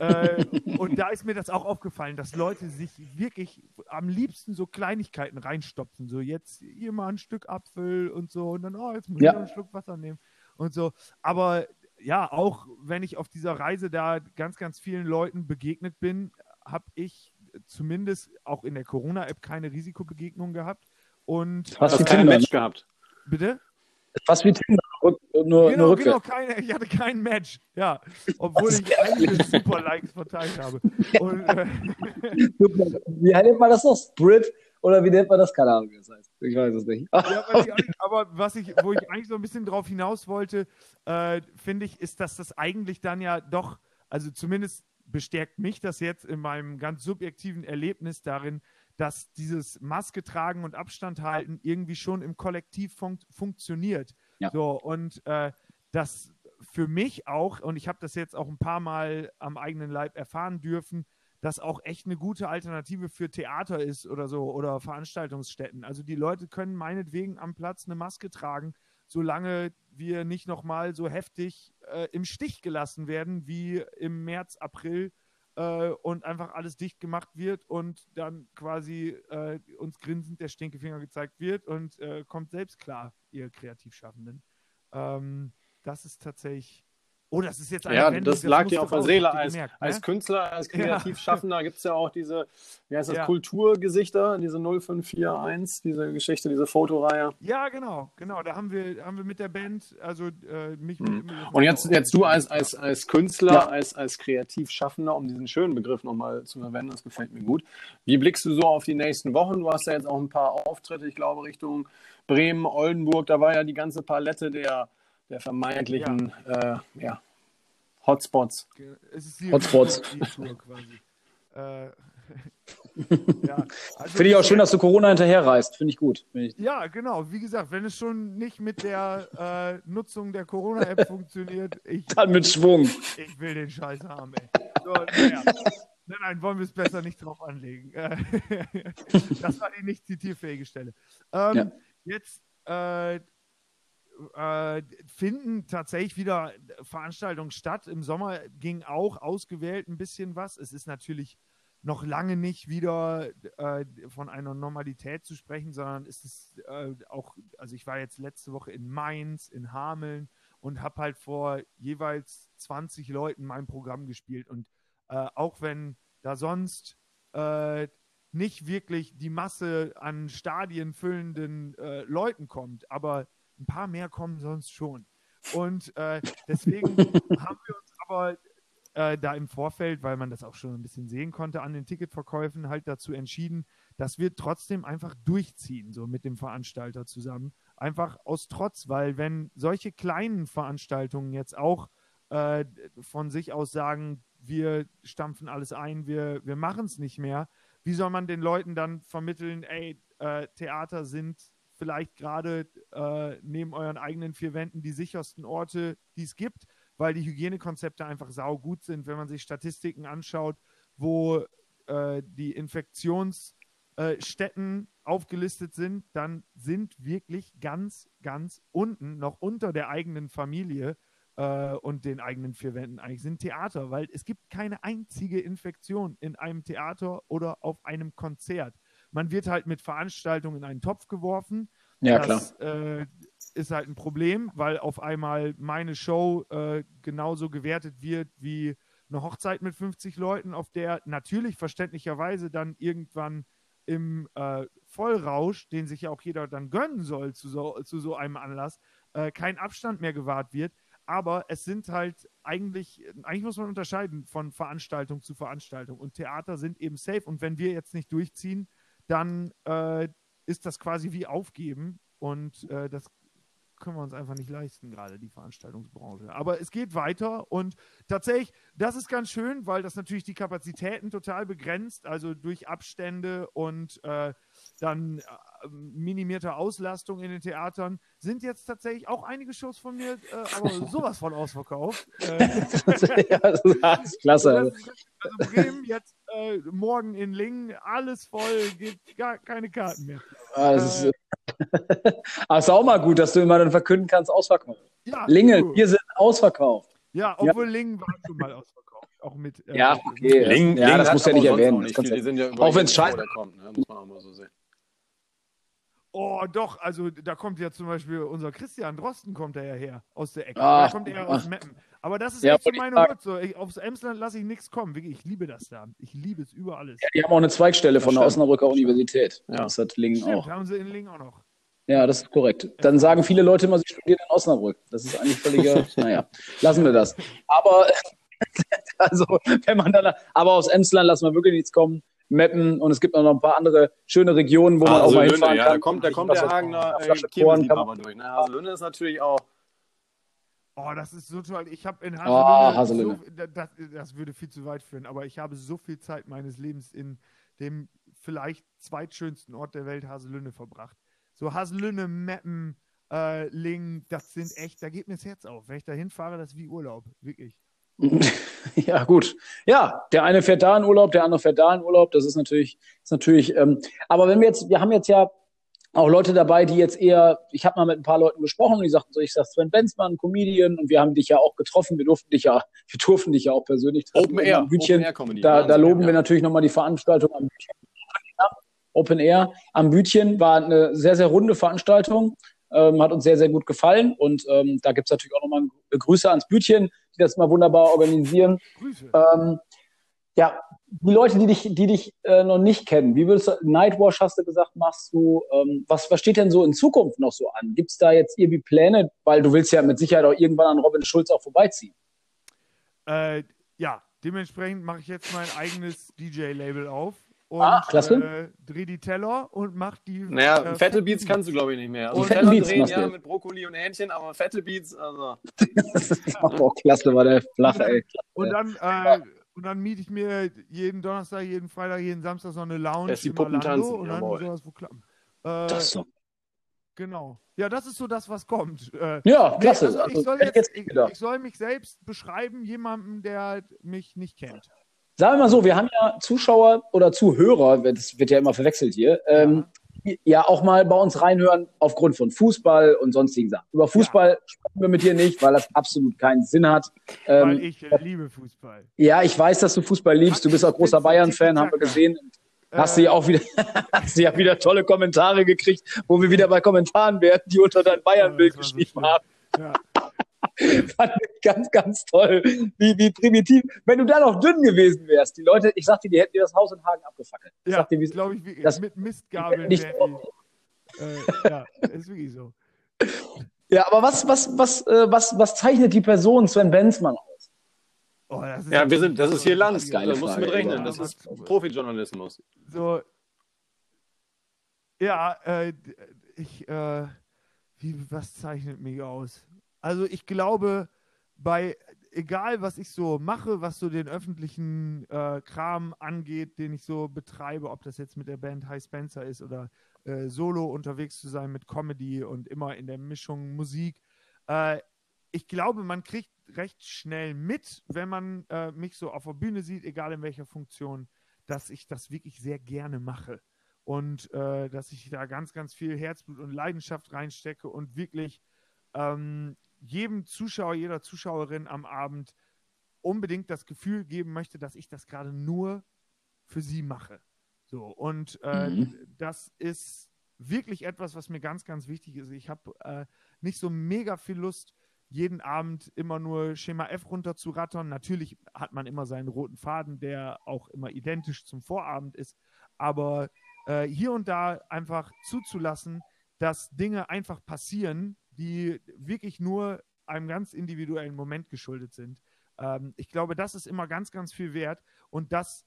äh, und da ist mir das auch aufgefallen, dass Leute sich wirklich am liebsten so Kleinigkeiten reinstopfen. So jetzt hier mal ein Stück Apfel und so und dann, oh, jetzt muss ja. ich noch einen Schluck Wasser nehmen und so. Aber ja, auch wenn ich auf dieser Reise da ganz, ganz vielen Leuten begegnet bin, habe ich zumindest auch in der Corona-App keine Risikobegegnung gehabt. Und hast du kein Match gehabt? Bitte? Fast wie Tinder. nur, genau, nur genau, keine, ich hatte kein Match. Ja, obwohl ich einige super Likes verteilt habe. Und, äh, (laughs) wie nennt man das noch? Sprit? Oder wie nennt man das? Keine Ahnung, wie das heißt. Ich weiß es nicht. ja, aber was ich, wo ich eigentlich so ein bisschen drauf hinaus wollte, äh, finde ich, ist, dass das eigentlich dann ja doch, also zumindest bestärkt mich das jetzt in meinem ganz subjektiven Erlebnis darin, dass dieses Maske tragen und Abstand halten irgendwie schon im Kollektiv fun funktioniert. Ja. So, und äh, das für mich auch, und ich habe das jetzt auch ein paar Mal am eigenen Leib erfahren dürfen, das auch echt eine gute Alternative für Theater ist oder so oder Veranstaltungsstätten. Also die Leute können meinetwegen am Platz eine Maske tragen, solange wir nicht nochmal so heftig äh, im Stich gelassen werden wie im März, April äh, und einfach alles dicht gemacht wird und dann quasi äh, uns grinsend der Stinkefinger gezeigt wird und äh, kommt selbst klar, ihr Kreativschaffenden. Ähm, das ist tatsächlich Oh, das ist jetzt eine Ja, Wendung, das lag dir auf der Seele. Als, gemerkt, als ne? Künstler, als Kreativschaffender ja. gibt es ja auch diese, wie heißt das, ja. Kulturgesichter, diese 0541, diese Geschichte, diese Fotoreihe. Ja, genau, genau. Da haben wir, haben wir mit der Band, also äh, mich mhm. mit, Und jetzt, jetzt du als, als, als Künstler, ja. als, als Kreativschaffender, um diesen schönen Begriff nochmal zu verwenden, das gefällt mir gut. Wie blickst du so auf die nächsten Wochen? Du hast ja jetzt auch ein paar Auftritte, ich glaube, Richtung Bremen, Oldenburg. Da war ja die ganze Palette der der vermeintlichen ja. Äh, ja, Hotspots. Hotspots. (laughs) äh, (laughs) ja, also Finde ich auch schön, dass du Corona hinterherreist. Finde ich gut. Find ich... Ja, genau. Wie gesagt, wenn es schon nicht mit der äh, Nutzung der Corona-App (laughs) funktioniert, ich, dann mit Schwung. Ich will den Scheiß haben, ey. So, ja. Nein, nein, wollen wir es besser nicht drauf anlegen. das war die nicht zitierfähige Stelle. Ähm, ja. Jetzt äh, äh, finden tatsächlich wieder Veranstaltungen statt. Im Sommer ging auch ausgewählt ein bisschen was. Es ist natürlich noch lange nicht wieder äh, von einer Normalität zu sprechen, sondern ist es äh, auch, also ich war jetzt letzte Woche in Mainz, in Hameln und habe halt vor jeweils 20 Leuten mein Programm gespielt. Und äh, auch wenn da sonst äh, nicht wirklich die Masse an Stadien füllenden äh, Leuten kommt, aber ein paar mehr kommen sonst schon. Und äh, deswegen (laughs) haben wir uns aber äh, da im Vorfeld, weil man das auch schon ein bisschen sehen konnte, an den Ticketverkäufen halt dazu entschieden, dass wir trotzdem einfach durchziehen, so mit dem Veranstalter zusammen. Einfach aus Trotz, weil wenn solche kleinen Veranstaltungen jetzt auch äh, von sich aus sagen, wir stampfen alles ein, wir, wir machen es nicht mehr, wie soll man den Leuten dann vermitteln, ey, äh, Theater sind vielleicht gerade äh, neben euren eigenen vier Wänden die sichersten Orte, die es gibt, weil die Hygienekonzepte einfach saugut sind. Wenn man sich Statistiken anschaut, wo äh, die Infektionsstätten äh, aufgelistet sind, dann sind wirklich ganz, ganz unten, noch unter der eigenen Familie äh, und den eigenen vier Wänden eigentlich, sind Theater, weil es gibt keine einzige Infektion in einem Theater oder auf einem Konzert. Man wird halt mit Veranstaltungen in einen Topf geworfen. Ja, das, klar. Äh, ist halt ein Problem, weil auf einmal meine Show äh, genauso gewertet wird wie eine Hochzeit mit 50 Leuten, auf der natürlich verständlicherweise dann irgendwann im äh, Vollrausch, den sich ja auch jeder dann gönnen soll zu so, zu so einem Anlass, äh, kein Abstand mehr gewahrt wird. Aber es sind halt eigentlich, eigentlich muss man unterscheiden von Veranstaltung zu Veranstaltung. Und Theater sind eben safe. Und wenn wir jetzt nicht durchziehen, dann äh, ist das quasi wie aufgeben und äh, das können wir uns einfach nicht leisten, gerade die Veranstaltungsbranche. Aber es geht weiter und tatsächlich, das ist ganz schön, weil das natürlich die Kapazitäten total begrenzt, also durch Abstände und äh, dann äh, minimierte Auslastung in den Theatern sind jetzt tatsächlich auch einige Shows von mir, äh, aber (laughs) sowas von ausverkauft. Äh, ja, das ist (laughs) klasse. Also, also Bremen jetzt äh, morgen in Lingen, alles voll, gibt gar keine Karten mehr. Ah, das ist, äh, aber (laughs) ist auch mal gut, dass du immer dann verkünden kannst, ausverkauft. Ja, Lingen, wir sind ausverkauft. Ja, obwohl ja. Lingen war schon mal ausverkauft. Auch mit, äh, ja, okay. Lingen, ja, das muss ja nicht erwähnen. Nicht viel, ja auch wenn es scheiße kommt, ne? muss man auch mal so sehen. Oh, doch, also da kommt ja zum Beispiel unser Christian Drosten kommt er ja her aus der Ecke. Ach, da kommt er aus Meppen. Aber das ist ja, echt so meine Hut. So, ich, aufs Emsland lasse ich nichts kommen. Wirklich, ich liebe das da. Ich liebe es über alles. Ja, die haben auch eine Zweigstelle von der Osnabrücker Universität. Ja. Das hat Lingen Stimmt, auch. haben sie in Lingen auch noch. Ja, das ist korrekt. Dann sagen viele Leute immer, sie studieren in Osnabrück. Das ist eigentlich völliger, (laughs) naja, lassen wir das. Aber, (laughs) also, wenn man dann, aber aus Emsland lassen wir wirklich nichts kommen. Meppen und es gibt noch ein paar andere schöne Regionen, wo man auch mal hinfahren ja, kann. Da kommt, da kommt der Hagener äh, Kirmesliebhaber durch. Ne? Haselünne ist natürlich auch Oh, das ist so toll. Ich habe in Haselünne, oh, Haselünne. So, das, das, würde viel zu weit führen, aber ich habe so viel Zeit meines Lebens in dem vielleicht zweitschönsten Ort der Welt, Haselünne, verbracht. So Haselünne, Meppen, äh, Ling, das sind echt, da geht mir das Herz auf. Wenn ich da hinfahre, das ist wie Urlaub, wirklich. (laughs) Ja, gut. Ja, der eine fährt da in Urlaub, der andere fährt da in Urlaub. Das ist natürlich, ist natürlich. Ähm, aber wenn wir jetzt, wir haben jetzt ja auch Leute dabei, die jetzt eher, ich habe mal mit ein paar Leuten gesprochen und die sagten so, ich sag Sven Benzmann, Comedian und wir haben dich ja auch getroffen, wir durften dich ja, (laughs) wir durften dich ja auch persönlich treffen. Open Air, Bütchen. Open Air Comedy. Da, da loben ja. wir natürlich nochmal die Veranstaltung am Bütchen. Open Air am Bütchen war eine sehr, sehr runde Veranstaltung, ähm, hat uns sehr, sehr gut gefallen und ähm, da gibt's natürlich auch nochmal Grüße ans Bütchen, die das mal wunderbar organisieren. Grüße. Ähm, ja, die Leute, die dich, die dich äh, noch nicht kennen, wie würdest du, Nightwash hast du gesagt, machst du, ähm, was, was steht denn so in Zukunft noch so an? Gibt es da jetzt irgendwie Pläne, weil du willst ja mit Sicherheit auch irgendwann an Robin Schulz auch vorbeiziehen? Äh, ja, dementsprechend mache ich jetzt mein eigenes DJ-Label auf und ah, klasse. Äh, dreh die Teller und mach die. Naja, äh, fette Beats kannst du, glaube ich, nicht mehr. Also Teller Beats drehen, ja, mit Brokkoli und Hähnchen, aber fette Beats, also. (laughs) das ist auch klasse, war der flache, ey. Und dann, äh, und dann miete ich mir jeden Donnerstag, jeden Freitag, jeden Samstag so eine Lounge. Lässt die Puppen tanzen, und dann jawohl. sowas wo klappen. Äh, das so. Genau. Ja, das ist so das, was kommt. Äh, ja, klasse. Nee, also ich, soll jetzt, ich, ich, soll mich selbst beschreiben, jemandem, der mich nicht kennt. Sagen wir mal so, wir haben ja Zuschauer oder Zuhörer, das wird ja immer verwechselt hier, ähm, ja auch mal bei uns reinhören aufgrund von Fußball und sonstigen Sachen. Über Fußball ja. sprechen wir mit dir nicht, weil das absolut keinen Sinn hat. Ähm, weil ich äh, liebe Fußball. Ja, ich weiß, dass du Fußball liebst. Du bist auch großer Bayern-Fan, haben wir gesehen. Hast du ja auch wieder, (laughs) hast du ja wieder tolle Kommentare gekriegt, wo wir wieder bei Kommentaren werden, die unter dein Bayern-Bild geschrieben haben. Ja. (laughs) Fand ich ganz, ganz toll. Wie, wie primitiv. Wenn du da noch dünn gewesen wärst, die Leute, ich sag dir, die hätten dir das Haus in Hagen abgefackelt. Ja, glaube ich, das, mit Mistgabeln. Nicht, äh, ja, ist wirklich so. Ja, aber was, was, was, äh, was, was zeichnet die Person Sven Benzmann aus? Oh, ja, wir sind, das ist hier Land. Da musst du mit rechnen. Das ist Profijournalismus. So. Ja, äh, ich, äh, wie, was zeichnet mich aus? Also ich glaube, bei egal was ich so mache, was so den öffentlichen äh, Kram angeht, den ich so betreibe, ob das jetzt mit der Band High Spencer ist oder äh, solo unterwegs zu sein mit Comedy und immer in der Mischung Musik. Äh, ich glaube, man kriegt recht schnell mit, wenn man äh, mich so auf der Bühne sieht, egal in welcher Funktion, dass ich das wirklich sehr gerne mache und äh, dass ich da ganz, ganz viel Herzblut und Leidenschaft reinstecke und wirklich ähm, jedem Zuschauer, jeder Zuschauerin am Abend unbedingt das Gefühl geben möchte, dass ich das gerade nur für sie mache. So, und äh, mhm. das ist wirklich etwas, was mir ganz, ganz wichtig ist. Ich habe äh, nicht so mega viel Lust, jeden Abend immer nur Schema F runterzurattern. Natürlich hat man immer seinen roten Faden, der auch immer identisch zum Vorabend ist. Aber äh, hier und da einfach zuzulassen, dass Dinge einfach passieren, die wirklich nur einem ganz individuellen Moment geschuldet sind. Ähm, ich glaube, das ist immer ganz, ganz viel wert. Und das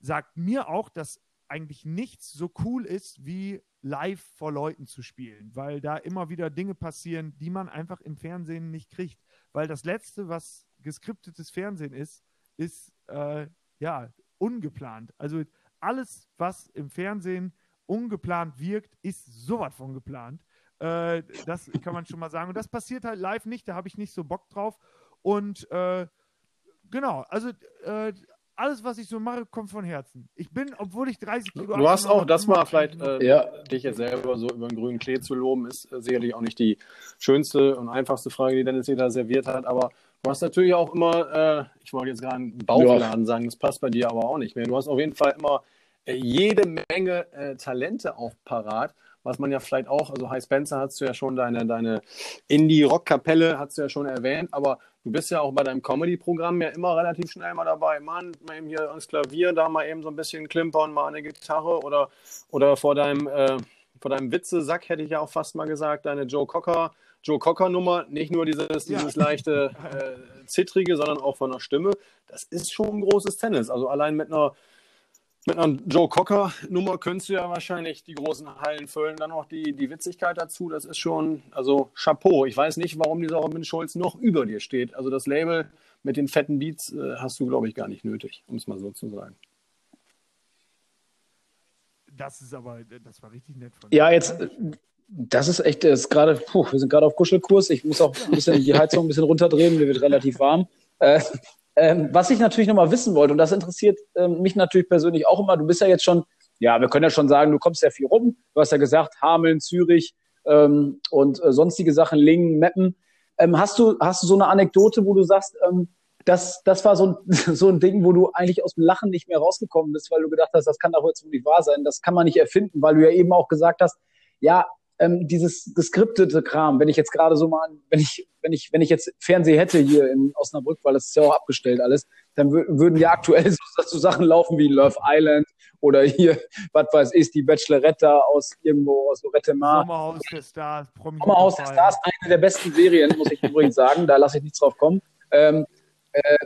sagt mir auch, dass eigentlich nichts so cool ist, wie live vor Leuten zu spielen, weil da immer wieder Dinge passieren, die man einfach im Fernsehen nicht kriegt. Weil das Letzte, was geskriptetes Fernsehen ist, ist äh, ja ungeplant. Also alles, was im Fernsehen ungeplant wirkt, ist sowas von geplant. Äh, das kann man schon mal sagen. Und das passiert halt live nicht, da habe ich nicht so Bock drauf. Und äh, genau, also äh, alles, was ich so mache, kommt von Herzen. Ich bin, obwohl ich 30 Kilo Du hast auch, das mal vielleicht, äh, ja. dich jetzt selber so über den grünen Klee zu loben, ist äh, sicherlich auch nicht die schönste und einfachste Frage, die Dennis hier da serviert hat, aber du hast natürlich auch immer, äh, ich wollte jetzt gerade einen Bauchladen ja. sagen, das passt bei dir aber auch nicht mehr. Du hast auf jeden Fall immer jede Menge Talente auch parat was man ja vielleicht auch, also High Spencer hast du ja schon, deine, deine Indie-Rock-Kapelle hast du ja schon erwähnt, aber du bist ja auch bei deinem Comedy-Programm ja immer relativ schnell mal dabei. Mann, mal eben hier ans Klavier, da mal eben so ein bisschen klimpern, mal eine Gitarre oder, oder vor deinem, äh, vor deinem Witze-Sack hätte ich ja auch fast mal gesagt, deine Joe Cocker, Joe Cocker-Nummer, nicht nur dieses, dieses ja. leichte äh, Zittrige, sondern auch von der Stimme. Das ist schon ein großes Tennis. Also allein mit einer mit einer Joe Cocker-Nummer könntest du ja wahrscheinlich die großen Hallen füllen. Dann noch die, die Witzigkeit dazu, das ist schon, also Chapeau. Ich weiß nicht, warum dieser Robin Schulz noch über dir steht. Also das Label mit den fetten Beats äh, hast du, glaube ich, gar nicht nötig, um es mal so zu sagen. Das ist aber, das war richtig nett von dir. Ja, jetzt, das ist echt, das ist gerade, wir sind gerade auf Kuschelkurs. Ich muss auch ein bisschen die Heizung ein bisschen runterdrehen, mir wird relativ warm. Äh, ähm, was ich natürlich nochmal wissen wollte, und das interessiert ähm, mich natürlich persönlich auch immer, du bist ja jetzt schon, ja, wir können ja schon sagen, du kommst ja viel rum. Du hast ja gesagt, Hameln, Zürich ähm, und äh, sonstige Sachen, Lingen, Meppen. Ähm, hast, du, hast du so eine Anekdote, wo du sagst, ähm, das, das war so ein, (laughs) so ein Ding, wo du eigentlich aus dem Lachen nicht mehr rausgekommen bist, weil du gedacht hast, das kann doch jetzt nicht wahr sein, das kann man nicht erfinden, weil du ja eben auch gesagt hast, ja, ähm, dieses geskriptete Kram, wenn ich jetzt gerade so mal, wenn ich, wenn ich, wenn ich jetzt Fernseh hätte hier in Osnabrück, weil das ist ja auch abgestellt alles, dann würden ja aktuell (laughs) so, so, Sachen laufen wie Love Island oder hier, (laughs) was weiß ich, die Bachelorette aus irgendwo aus Lorette Mar. Sommerhaus der Stars, Sommerhaus der Stars, eine der besten Serien, muss ich übrigens sagen, da lasse ich nichts drauf kommen. Ähm, äh,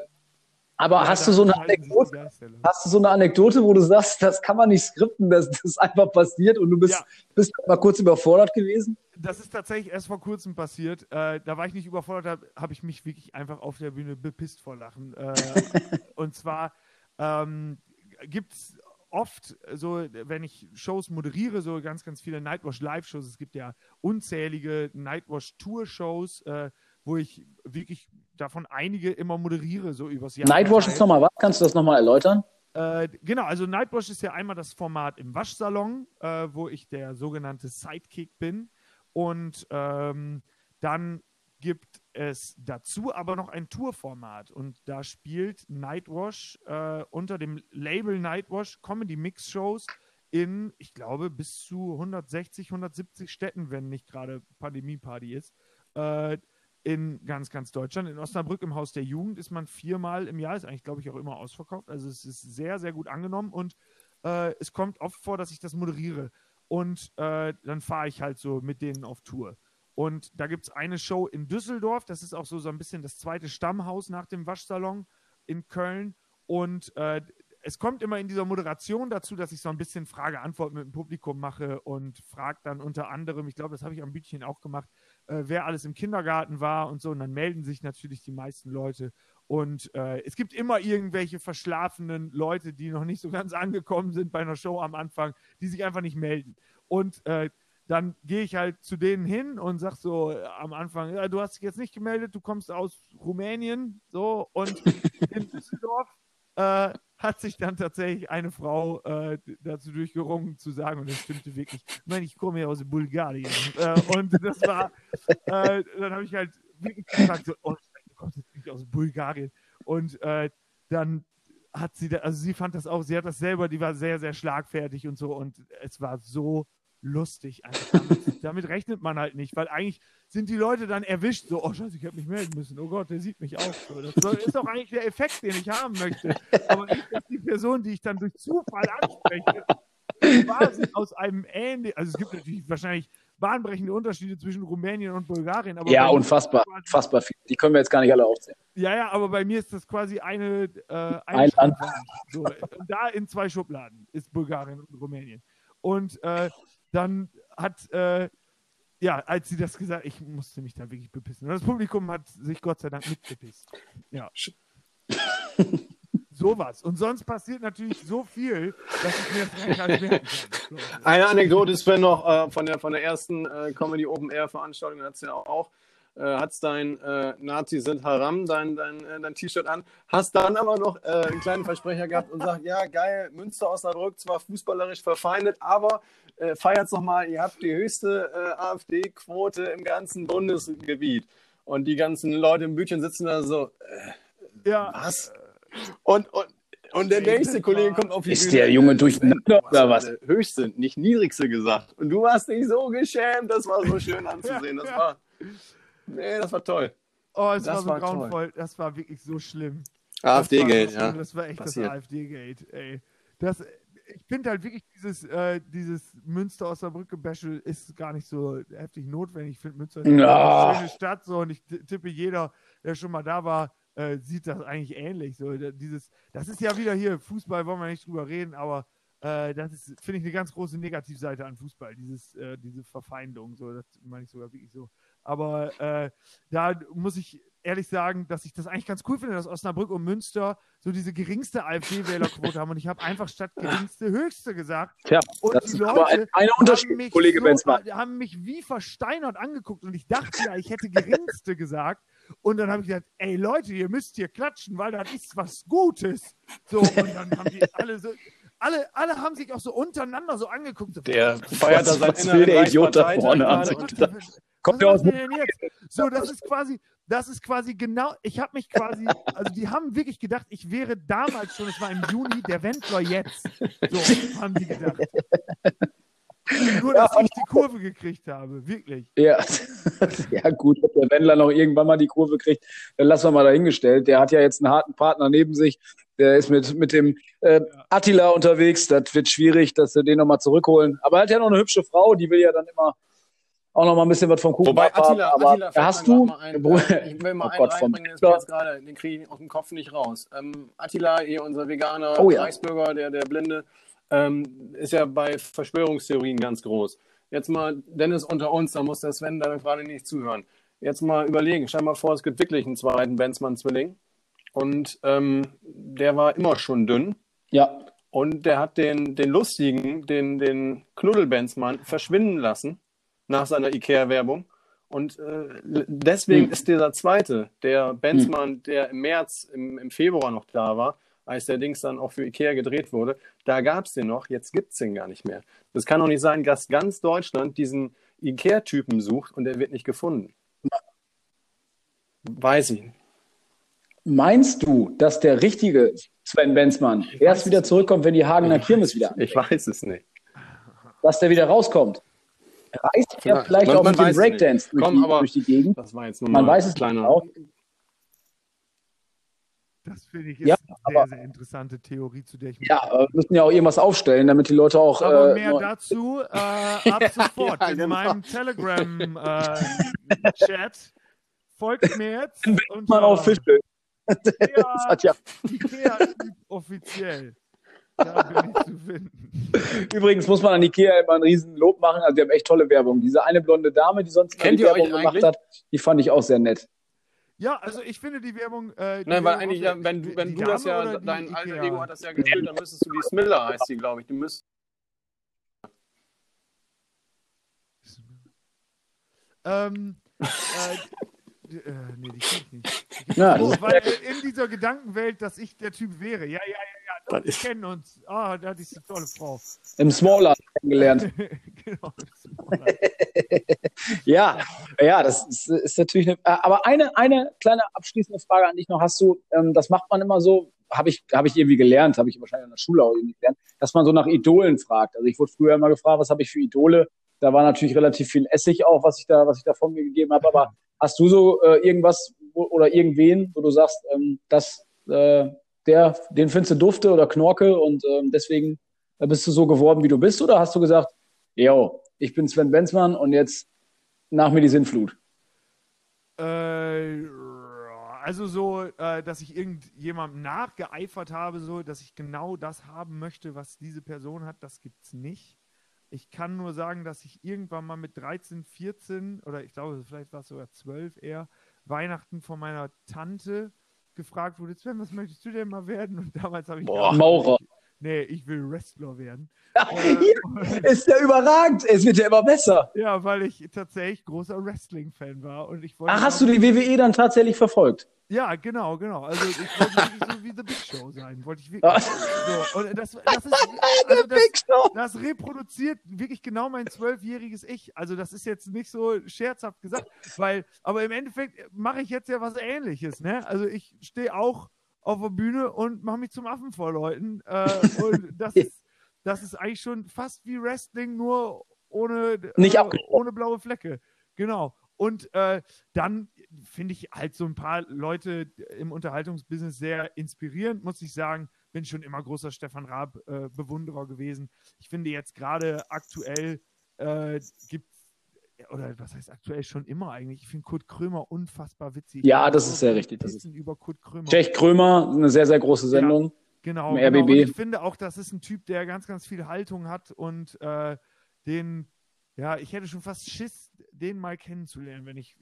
aber ja, hast du so eine Anekdote, hast du so eine Anekdote, wo du sagst, das kann man nicht skripten, das, das ist einfach passiert und du bist, ja. bist mal kurz überfordert gewesen? Das ist tatsächlich erst vor kurzem passiert. Äh, da war ich nicht überfordert, habe hab ich mich wirklich einfach auf der Bühne bepisst vor Lachen. Äh, und zwar ähm, gibt es oft so, wenn ich Shows moderiere, so ganz, ganz viele Nightwash Live-Shows. Es gibt ja unzählige Nightwash Tour-Shows, äh, wo ich wirklich davon einige immer moderiere, so übers Jahr. Nightwash ist nochmal was? Kannst du das nochmal erläutern? Äh, genau, also Nightwash ist ja einmal das Format im Waschsalon, äh, wo ich der sogenannte Sidekick bin. Und ähm, dann gibt es dazu aber noch ein Tourformat. Und da spielt Nightwash äh, unter dem Label Nightwash Comedy Mix Shows in, ich glaube, bis zu 160, 170 Städten, wenn nicht gerade Pandemie-Party ist. Äh, in ganz, ganz Deutschland. In Osnabrück im Haus der Jugend ist man viermal im Jahr, ist eigentlich, glaube ich, auch immer ausverkauft. Also es ist sehr, sehr gut angenommen und äh, es kommt oft vor, dass ich das moderiere. Und äh, dann fahre ich halt so mit denen auf Tour. Und da gibt es eine Show in Düsseldorf, das ist auch so, so ein bisschen das zweite Stammhaus nach dem Waschsalon in Köln. Und äh, es kommt immer in dieser Moderation dazu, dass ich so ein bisschen Frage-Antwort mit dem Publikum mache und frage dann unter anderem, ich glaube, das habe ich am Bütchen auch gemacht, äh, wer alles im Kindergarten war und so. Und dann melden sich natürlich die meisten Leute. Und äh, es gibt immer irgendwelche verschlafenen Leute, die noch nicht so ganz (laughs) angekommen sind bei einer Show am Anfang, die sich einfach nicht melden. Und äh, dann gehe ich halt zu denen hin und sage so äh, am Anfang, ja, du hast dich jetzt nicht gemeldet, du kommst aus Rumänien, so und (laughs) in Düsseldorf äh, hat sich dann tatsächlich eine Frau äh, dazu durchgerungen zu sagen, und das stimmte wirklich, ich meine, ich komme ja aus Bulgarien. Äh, und das war, äh, dann habe ich halt wirklich gesagt, so, oh, du kommst jetzt nicht aus Bulgarien. Und äh, dann hat sie, da, also sie fand das auch, sie hat das selber, die war sehr, sehr schlagfertig und so. Und es war so lustig. Damit, (laughs) damit, rechnet man halt nicht, weil eigentlich sind die Leute dann erwischt, so, oh Scheiße, ich habe mich melden müssen. Oh Gott, der sieht mich auch. So, das ist doch eigentlich der Effekt, den ich haben möchte. Aber nicht, dass die Person, die ich dann durch Zufall anspreche, quasi aus einem ähnlichen, also es gibt natürlich wahrscheinlich bahnbrechende Unterschiede zwischen Rumänien und Bulgarien. ja, unfassbar, unfassbar viel. Die können wir jetzt gar nicht alle aufzählen. Ja, ja, aber bei mir ist das quasi eine, äh, eine ein Land. So, da in zwei Schubladen ist Bulgarien und Rumänien. Und äh, dann hat, äh, ja, als sie das gesagt ich musste mich da wirklich bepissen. Und das Publikum hat sich Gott sei Dank mitgepisst. Ja. (laughs) Sowas. Und sonst passiert natürlich so viel, dass ich mir das gar nicht merken kann. Eine Anekdote ist, wenn noch äh, von, der, von der ersten äh, Comedy Open Air Veranstaltung, hat es ja auch äh, hast dein äh, Nazi sind Haram, dein, dein, äh, dein T-Shirt an, hast dann aber noch äh, einen kleinen Versprecher gehabt und sagt, ja geil, Münster Osnabrück, zwar fußballerisch verfeindet, aber äh, feiert's nochmal, ihr habt die höchste äh, AfD-Quote im ganzen Bundesgebiet. Und die ganzen Leute im Bütchen sitzen da so, äh, ja. was? Und, und, und der nächste Kollege kommt auf die Ist Bühne. der Junge durcheinander oder was? Höchste, nicht niedrigste gesagt. Und du hast dich so geschämt, das war so schön anzusehen. Das war, Nee, das war toll. Oh, es das war so war grauenvoll. Toll. Das war wirklich so schlimm. AfD-Gate, ja. Das war echt Passiert. das AfD-Gate, ey. Das, ich finde halt wirklich dieses, äh, dieses Münster aus der Brücke Bäschel ist gar nicht so heftig notwendig. Ich finde Münster ist ja. eine schöne Stadt so und ich tippe, jeder, der schon mal da war, äh, sieht das eigentlich ähnlich. So, dieses, das ist ja wieder hier, Fußball wollen wir nicht drüber reden, aber äh, das ist, finde ich, eine ganz große Negativseite an Fußball, dieses, äh, diese Verfeindung. So, das meine ich sogar wirklich so. Aber äh, da muss ich ehrlich sagen, dass ich das eigentlich ganz cool finde, dass Osnabrück und Münster so diese geringste AfD-Wählerquote haben. Und ich habe einfach statt geringste höchste gesagt. Tja, und das die Leute ein, ein Unterschied, haben Kollege so, Benzmann. haben mich wie versteinert angeguckt und ich dachte ja, ich hätte geringste gesagt. Und dann habe ich gesagt, ey Leute, ihr müsst hier klatschen, weil das ist was Gutes. So, und dann haben die alle so, alle, alle haben sich auch so untereinander so angeguckt. So, der feiert da sein der Idiot da vorne an. Kommt aus denn jetzt? So, das ist quasi, das ist quasi genau, ich habe mich quasi, also die haben wirklich gedacht, ich wäre damals schon, es war im Juni, der Wendler jetzt. So haben die gedacht. Nur, dass ich die Kurve gekriegt habe, wirklich. Ja, (laughs) ja gut, ob der Wendler noch irgendwann mal die Kurve kriegt, dann lassen wir mal dahingestellt. Der hat ja jetzt einen harten Partner neben sich. Der ist mit, mit dem äh, Attila unterwegs. Das wird schwierig, dass sie den nochmal zurückholen. Aber er hat ja noch eine hübsche Frau, die will ja dann immer auch noch mal ein bisschen was vom Kuchen Wobei Attila, haben, Attila hast du ein, äh, ich will mal (laughs) oh einen Gott, reinbringen, den, jetzt grade, den kriege ich aus dem Kopf nicht raus. Ähm, Attila, hier unser veganer oh, ja. Reichsbürger, der, der Blinde, ähm, ist ja bei Verschwörungstheorien ganz groß. Jetzt mal, Dennis unter uns, da muss der Sven da gerade nicht zuhören. Jetzt mal überlegen, stell mal vor, es gibt wirklich einen zweiten Benzmann-Zwilling. Und ähm, der war immer schon dünn. Ja. Und der hat den, den lustigen, den, den Knuddel-Benzmann verschwinden lassen nach seiner IKEA-Werbung. Und äh, deswegen hm. ist dieser zweite, der Benzmann, hm. der im März, im, im Februar noch da war, als der Dings dann auch für IKEA gedreht wurde, da gab es den noch, jetzt gibt es den gar nicht mehr. Das kann doch nicht sein, dass ganz Deutschland diesen IKEA-Typen sucht und der wird nicht gefunden. Weiß ich. Meinst du, dass der richtige Sven Benzmann erst wieder zurückkommt, wenn die Hagener Kirmes wieder Ich weiß es nicht. Dass der wieder rauskommt? Reist er vielleicht man, auch man mit dem Breakdance durch, Komm, die, durch die Gegend? Das war jetzt nur man weiß es kleiner. Auch. Das finde ich ist ja, eine sehr, aber, sehr interessante Theorie, zu der ich Ja, wir müssen ja auch irgendwas aufstellen, damit die Leute auch. Aber äh, mehr dazu äh, (laughs) ab sofort ja, in genau. meinem Telegram-Chat. Äh, Folgt mir jetzt. Und man auf Fische. Ja, (laughs) das hat ja. Ikea offiziell. Da bin ich zu finden. (laughs) Übrigens muss man an Ikea immer einen riesen Lob machen. Also, die haben echt tolle Werbung. Diese eine blonde Dame, die sonst Kennt die Werbung gemacht hat, die fand ich auch sehr nett. Ja, also ich finde die Werbung. Äh, die Nein, weil eigentlich, ja, wenn, du, wenn du das ja, dein alter Ego hat das ja gefüllt, dann müsstest du die Smiller heißt die, glaube ich. Die müsst. Ähm, äh, äh, nee, die kenne ich nicht. Ich (laughs) ja, so, weil in dieser Gedankenwelt, dass ich der Typ wäre. Ja, ja, ja, Doch, wir kennen uns. Ah, da ist eine tolle Frau. Im Smaller kennengelernt. (laughs) genau, (laughs) ja, ja, das ist, ist natürlich eine. Äh, aber eine, eine kleine abschließende Frage an dich noch hast du. Ähm, das macht man immer so, habe ich, hab ich irgendwie gelernt, habe ich wahrscheinlich in der Schule auch irgendwie gelernt, dass man so nach Idolen fragt. Also ich wurde früher immer gefragt, was habe ich für Idole? Da war natürlich relativ viel Essig auch, was ich da, was ich da von mir gegeben habe. Aber hast du so äh, irgendwas wo, oder irgendwen, wo du sagst, ähm, dass äh, der, den findest du Dufte oder Knorke und ähm, deswegen bist du so geworden, wie du bist? Oder hast du gesagt, yo, ich bin Sven Benzmann und jetzt nach mir die Sinnflut? Äh, also so, äh, dass ich irgendjemandem nachgeeifert habe, so, dass ich genau das haben möchte, was diese Person hat, das gibt's nicht. Ich kann nur sagen, dass ich irgendwann mal mit 13, 14 oder ich glaube, vielleicht war es sogar 12 eher, Weihnachten von meiner Tante gefragt wurde, Sven, was möchtest du denn mal werden? Und damals habe ich Boah, Maurer. Nee, ich will Wrestler werden. (laughs) äh, ist ja überragend. Es wird ja immer besser. Ja, weil ich tatsächlich großer Wrestling-Fan war. Und ich wollte Ach, hast du die WWE dann tatsächlich verfolgt? Ja, genau, genau. Also ich wollte wirklich so wie The Big Show sein. Wollte ich wirklich. So, und das, das, ist, (laughs) also das, das reproduziert wirklich genau mein zwölfjähriges Ich. Also das ist jetzt nicht so scherzhaft gesagt, weil, aber im Endeffekt mache ich jetzt ja was ähnliches. Ne? Also ich stehe auch auf der Bühne und mache mich zum Affen vor Leuten. Äh, (laughs) und das ist, das ist eigentlich schon fast wie Wrestling, nur ohne, nicht äh, ohne blaue Flecke. Genau. Und äh, dann finde ich halt so ein paar Leute im Unterhaltungsbusiness sehr inspirierend, muss ich sagen. bin schon immer großer Stefan Raab-Bewunderer äh, gewesen. Ich finde jetzt gerade aktuell äh, gibt oder was heißt aktuell schon immer eigentlich? Ich finde Kurt Krömer unfassbar witzig. Ja, das ist sehr richtig. Das ist über Kurt Krömer. Tschech Krömer, eine sehr, sehr große Sendung. Ja, genau. Im RBB. Genau. ich finde auch, das ist ein Typ, der ganz, ganz viel Haltung hat und äh, den, ja, ich hätte schon fast Schiss, den mal kennenzulernen, wenn ich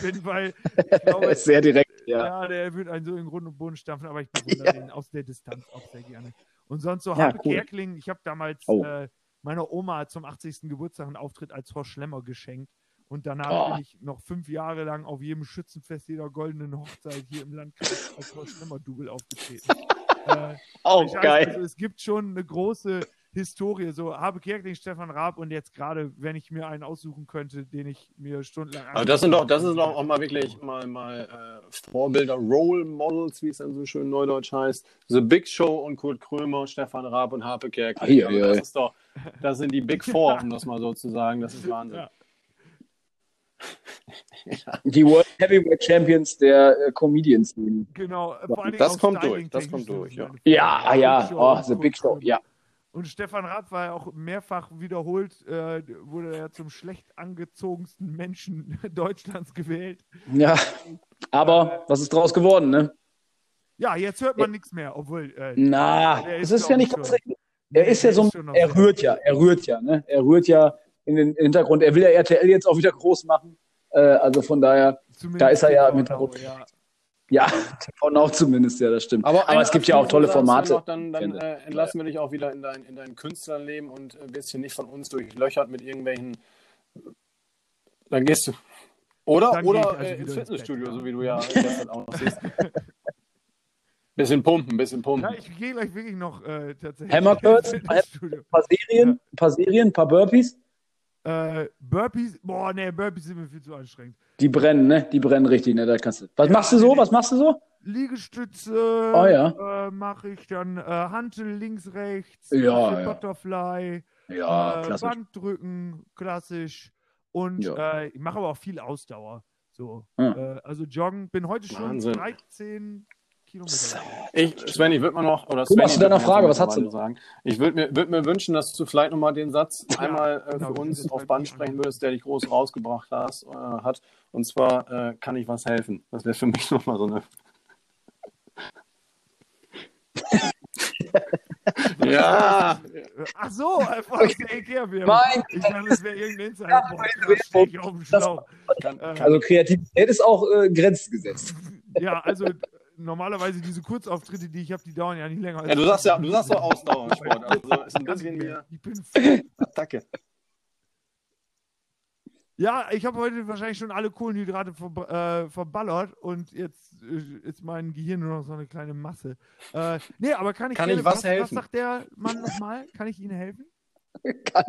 bin, weil ich glaube, (laughs) sehr direkt, ja. Ja, der wird einen so in Grund und Boden stampfen, aber ich bewundere ja. den aus der Distanz auch sehr gerne. Und sonst so ja, Habe cool. Kerkling, ich habe damals oh. äh, meiner Oma zum 80. Geburtstag einen Auftritt als Frau Schlemmer geschenkt. Und danach oh. bin ich noch fünf Jahre lang auf jedem Schützenfest jeder goldenen Hochzeit hier im Landkreis als Frau Schlemmer-Double aufgetreten. (laughs) äh, oh, geil. Also, es gibt schon eine große Historie. So habe Kerkeling, Stefan Raab und jetzt gerade, wenn ich mir einen aussuchen könnte, den ich mir stundenlang. Aber das sind doch, das ist doch auch mal wirklich mal, mal äh, Vorbilder, Role Models, wie es dann so schön neudeutsch heißt. The Big Show und Kurt Krömer, Stefan Raab und Harpe Kerkeling. Ja, ja, das ist doch, das sind die Big Four, um das mal so zu sagen. Das ist Wahnsinn. Ja. (laughs) Die World Heavyweight Champions der äh, Comedians. Genau, das kommt durch, das kommt durch, ja. Ja, ja, oh, The Big Show, ja. Und Stefan Raab war ja auch mehrfach wiederholt, äh, wurde er zum schlecht angezogensten Menschen (laughs) Deutschlands gewählt. Ja, aber äh, was ist draus geworden, ne? Ja, jetzt hört man nichts mehr, obwohl. Äh, Na, es ist, ist ja nicht ganz richtig. Er ist ja so, er rührt ja, er rührt ja, ne? Er rührt ja in den Hintergrund. Er will ja RTL jetzt auch wieder groß machen. Äh, also von daher, Zumindest da ist er ja im Hintergrund. Ja. Ja, (laughs) TV Now zumindest, ja, das stimmt. Aber, Aber es gibt ja auch tolle Formate. Noch, dann, dann äh, entlassen wir dich auch wieder in dein, in dein Künstlerleben und äh, wirst hier nicht von uns durchlöchert mit irgendwelchen. Dann gehst du. Oder, oder also äh, ins Fitnessstudio, so wie du ja gestern aussiehst. (laughs) Bisschen pumpen, bisschen pumpen. Ja, ich gehe gleich wirklich noch äh, tatsächlich. Hammercurls, (laughs) ein paar Serien, ein paar Serien, ein paar Burpees. Äh, Burpees, boah, nee, Burpees sind mir viel zu anstrengend. Die brennen, ne? Die brennen richtig, ne? Da kannst du. Was ja, machst du so? Was machst du so? Liegestütze oh, ja. äh, mache ich dann äh, Hantel links, rechts, ja, ja. Butterfly, ja, äh, Bankdrücken, klassisch. Und ja. äh, ich mache aber auch viel Ausdauer. So. Äh, also joggen, bin heute schon Wahnsinn. 13 Kilometer. Ich, Sven, ich würde mal noch, oder Sven, zu deiner Frage, was hast du sagen? Ich würde mir, würd mir wünschen, dass du vielleicht nochmal den Satz ja, einmal äh, genau, für uns auf Band sprechen würdest, der dich groß rausgebracht hast, äh, hat. Und zwar, äh, kann ich was helfen? Das wäre für mich (laughs) nochmal so eine. (laughs) ja. Ach so, einfach aus der Ikea Mein ich dachte, das wäre irgendein Insider. Also Kreativität ist auch äh, grenzgesetzt. Ja, also normalerweise diese Kurzauftritte, die ich habe, die dauern ja nicht länger. Als ja, du sagst ja, du sagst doch Ausdauersport. Also ist ein (laughs) bisschen ich bin (laughs) Attacke. Ja, ich habe heute wahrscheinlich schon alle Kohlenhydrate ver äh, verballert und jetzt äh, ist mein Gehirn nur noch so eine kleine Masse. Äh, nee, aber kann ich, kann gerne, ich was, was helfen? Was sagt der Mann nochmal? Kann ich Ihnen helfen? (laughs) Kann.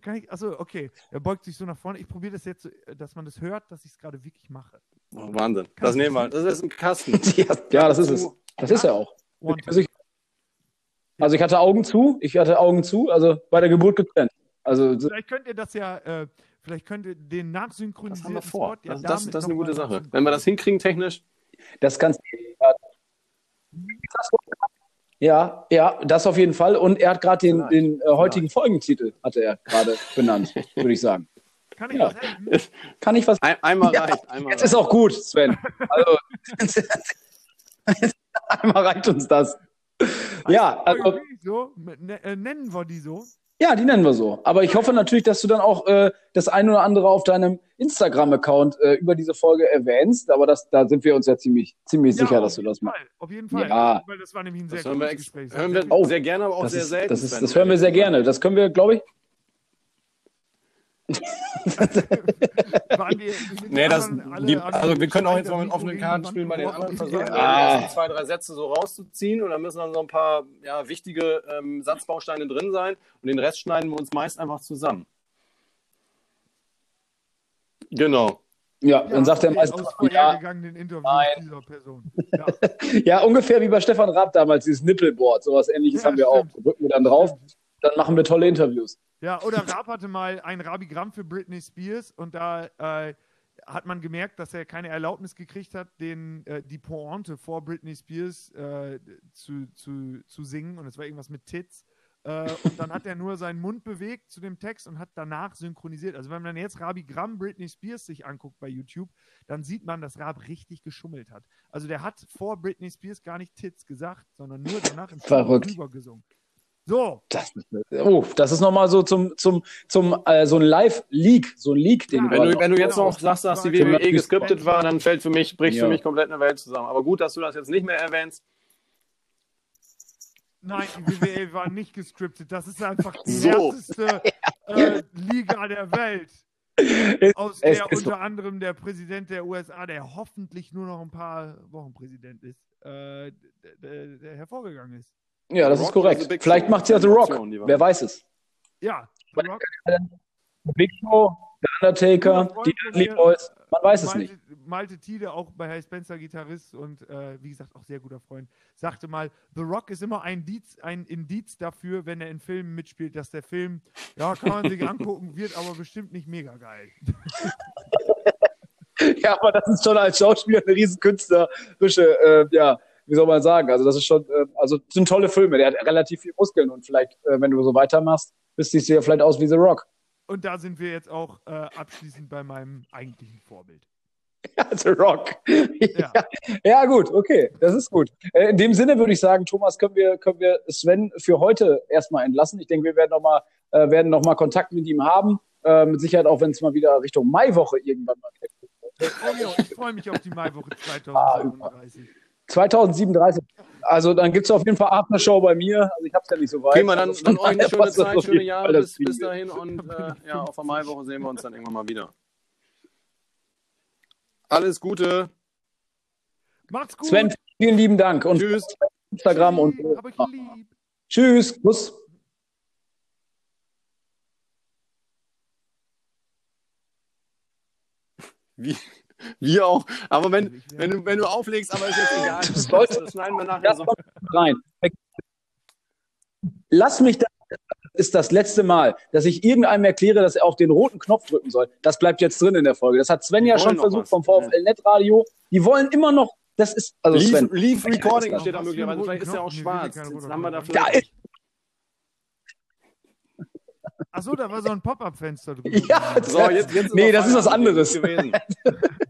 Kann ich, achso, okay. Er beugt sich so nach vorne. Ich probiere das jetzt, dass man das hört, dass ich es gerade wirklich mache. Oh, Wahnsinn. Kasten. Das nehmen wir. Das ist ein Kasten. (laughs) ja, das ist es. Das ist er auch. Also ich, also ich hatte Augen zu, ich hatte Augen zu, also bei der Geburt getrennt. Also, vielleicht könnt ihr das ja, äh, vielleicht könnt ihr den nachsynchronisieren. Das haben wir vor. Ja das, das, das ist eine gute Sache. Wenn wir das hinkriegen technisch. Das kannst du. Ja, ja, das auf jeden Fall. Und er hat gerade den, den äh, heutigen Folgentitel, hatte er gerade benannt, (laughs) würde ich sagen. Kann ich ja. was helfen? Kann ich was? Ein, einmal ja, reicht. Einmal jetzt reicht. ist auch gut, Sven. Also, (laughs) einmal reicht uns das. ja, also. So? Ne, äh, nennen wir die so? Ja, die nennen wir so. Aber ich hoffe natürlich, dass du dann auch äh, das eine oder andere auf deinem Instagram-Account äh, über diese Folge erwähnst. Aber das, da sind wir uns ja ziemlich, ziemlich ja, sicher, dass du das machst. Auf jeden Fall. Ja. Weil das war nämlich ein sehr gutes Gespräch. Hören wir oh, sehr gerne, aber auch sehr ist, selten. Das, ist, das hören wir sehr gerne. Das können wir, glaube ich, nee, das, die, also wir können auch jetzt mal mit offenen Karten spielen, bei den anderen versuchen, ah. zwei, drei Sätze so rauszuziehen und dann müssen dann so ein paar ja, wichtige ähm, Satzbausteine drin sein und den Rest schneiden wir uns meist einfach zusammen. Genau. Ja, dann sagt er meist ja. Ja. (laughs) ja. ungefähr wie bei Stefan Raab damals, dieses Nippelboard, sowas ähnliches ja, haben wir stimmt. auch. Drücken wir dann drauf, dann machen wir tolle Interviews. Ja, oder Raab hatte mal ein Rabigramm für Britney Spears und da äh, hat man gemerkt, dass er keine Erlaubnis gekriegt hat, den, äh, die Pointe vor Britney Spears äh, zu, zu, zu singen. Und es war irgendwas mit Tits. Äh, und dann hat er nur seinen Mund bewegt zu dem Text und hat danach synchronisiert. Also wenn man jetzt Rabi Gramm Britney Spears sich anguckt bei YouTube, dann sieht man, dass Rab richtig geschummelt hat. Also der hat vor Britney Spears gar nicht Tits gesagt, sondern nur danach im Verrückt. drüber gesungen. So. Das, oh, das ist nochmal so zum, zum, zum äh, so ein Live-Leak, so ein Leak, den ja, wenn, du, wenn du jetzt noch sagst, dass die WWE geskriptet war, dann fällt für mich, bricht Ja. für mich komplett eine Welt zusammen. Aber gut, dass du das jetzt nicht mehr erwähnst. Nein, die WWE war nicht gescriptet. Das ist einfach die So. härteste (laughs) äh, Liga der Welt. Aus Es der ist unter anderem der Präsident der USA, der hoffentlich nur noch ein paar Wochen Präsident ist, äh, der, der hervorgegangen ist. Ja, das ist korrekt. Vielleicht macht ja The Rock. Wer weiß es. Ja, The Rock, Big Show, The Undertaker, die Dudley Boys. Man weiß es Malte, nicht. Malte Tide, auch bei Herr Spencer Gitarrist und äh, wie gesagt auch sehr guter Freund, sagte mal, The Rock ist immer ein Indiz, ein Indiz dafür, wenn er in Filmen mitspielt, dass der Film, ja, kann man sich (laughs) angucken, wird aber bestimmt nicht mega geil. (laughs) Ja, aber das ist schon als Schauspieler eine riesen künstlerische, äh, ja, wie soll man sagen? Also das ist schon, äh, also sind tolle Filme. Der hat relativ viel Muskeln und vielleicht, äh, wenn du so weitermachst, bist du ja vielleicht aus wie The Rock. Und da sind wir jetzt auch äh, abschließend bei meinem eigentlichen Vorbild. (laughs) Ja, The Rock. (laughs) Ja. ja, gut, okay, das ist gut. Äh, in dem Sinne würde ich sagen, Thomas, können wir, können wir Sven für heute erstmal entlassen. Ich denke, wir werden nochmal äh, werden noch mal Kontakt mit ihm haben. Äh, mit Sicherheit auch, wenn es mal wieder Richtung Maiwoche irgendwann mal geht. Oh, ich freue mich auf die Maiwoche 2037. 2037. Also dann gibt's auf jeden Fall Aftershow bei mir. Also ich hab's ja nicht so weit. Prima, dann, also, dann (laughs) euch eine schöne Zeit, schöne Jahre bis, bis dahin und äh, ja, auf der Maiwoche sehen wir uns dann irgendwann mal wieder. Alles Gute. Macht's gut. Sven, vielen lieben Dank und Tschüss. Instagram und tschüss. Kuss. Wie, wir auch. Aber wenn, wär- wenn, du, wenn du auflegst, aber ist jetzt egal. Das, solltest- das schneiden wir nachher so. rein. Lass mich da ist das letzte Mal, dass ich irgendeinem erkläre, dass er auf den roten Knopf drücken soll. Das bleibt jetzt drin in der Folge. Das hat Sven ja schon versucht was. vom VfL Netradio. Die wollen immer noch, das ist, also Leave, Sven. Leave Recording Ja, steht da möglicherweise. Vielleicht ist er auch schwarz. Jetzt haben wir da Ja, vielleicht. Achso, da war so ein Pop-Up-Fenster drüber. Ja, So, jetzt, jetzt Nee, das ist was anderes. Gewesen. (laughs)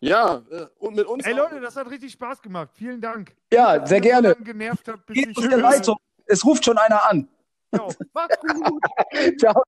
ja, äh, und mit uns. Ey auch. Leute, das hat richtig Spaß gemacht. Vielen Dank. Ja, sehr gerne. genervt habt, bis Geht aus der Leitung. Es ruft schon einer an. Jo, macht's gut. (laughs) Ciao.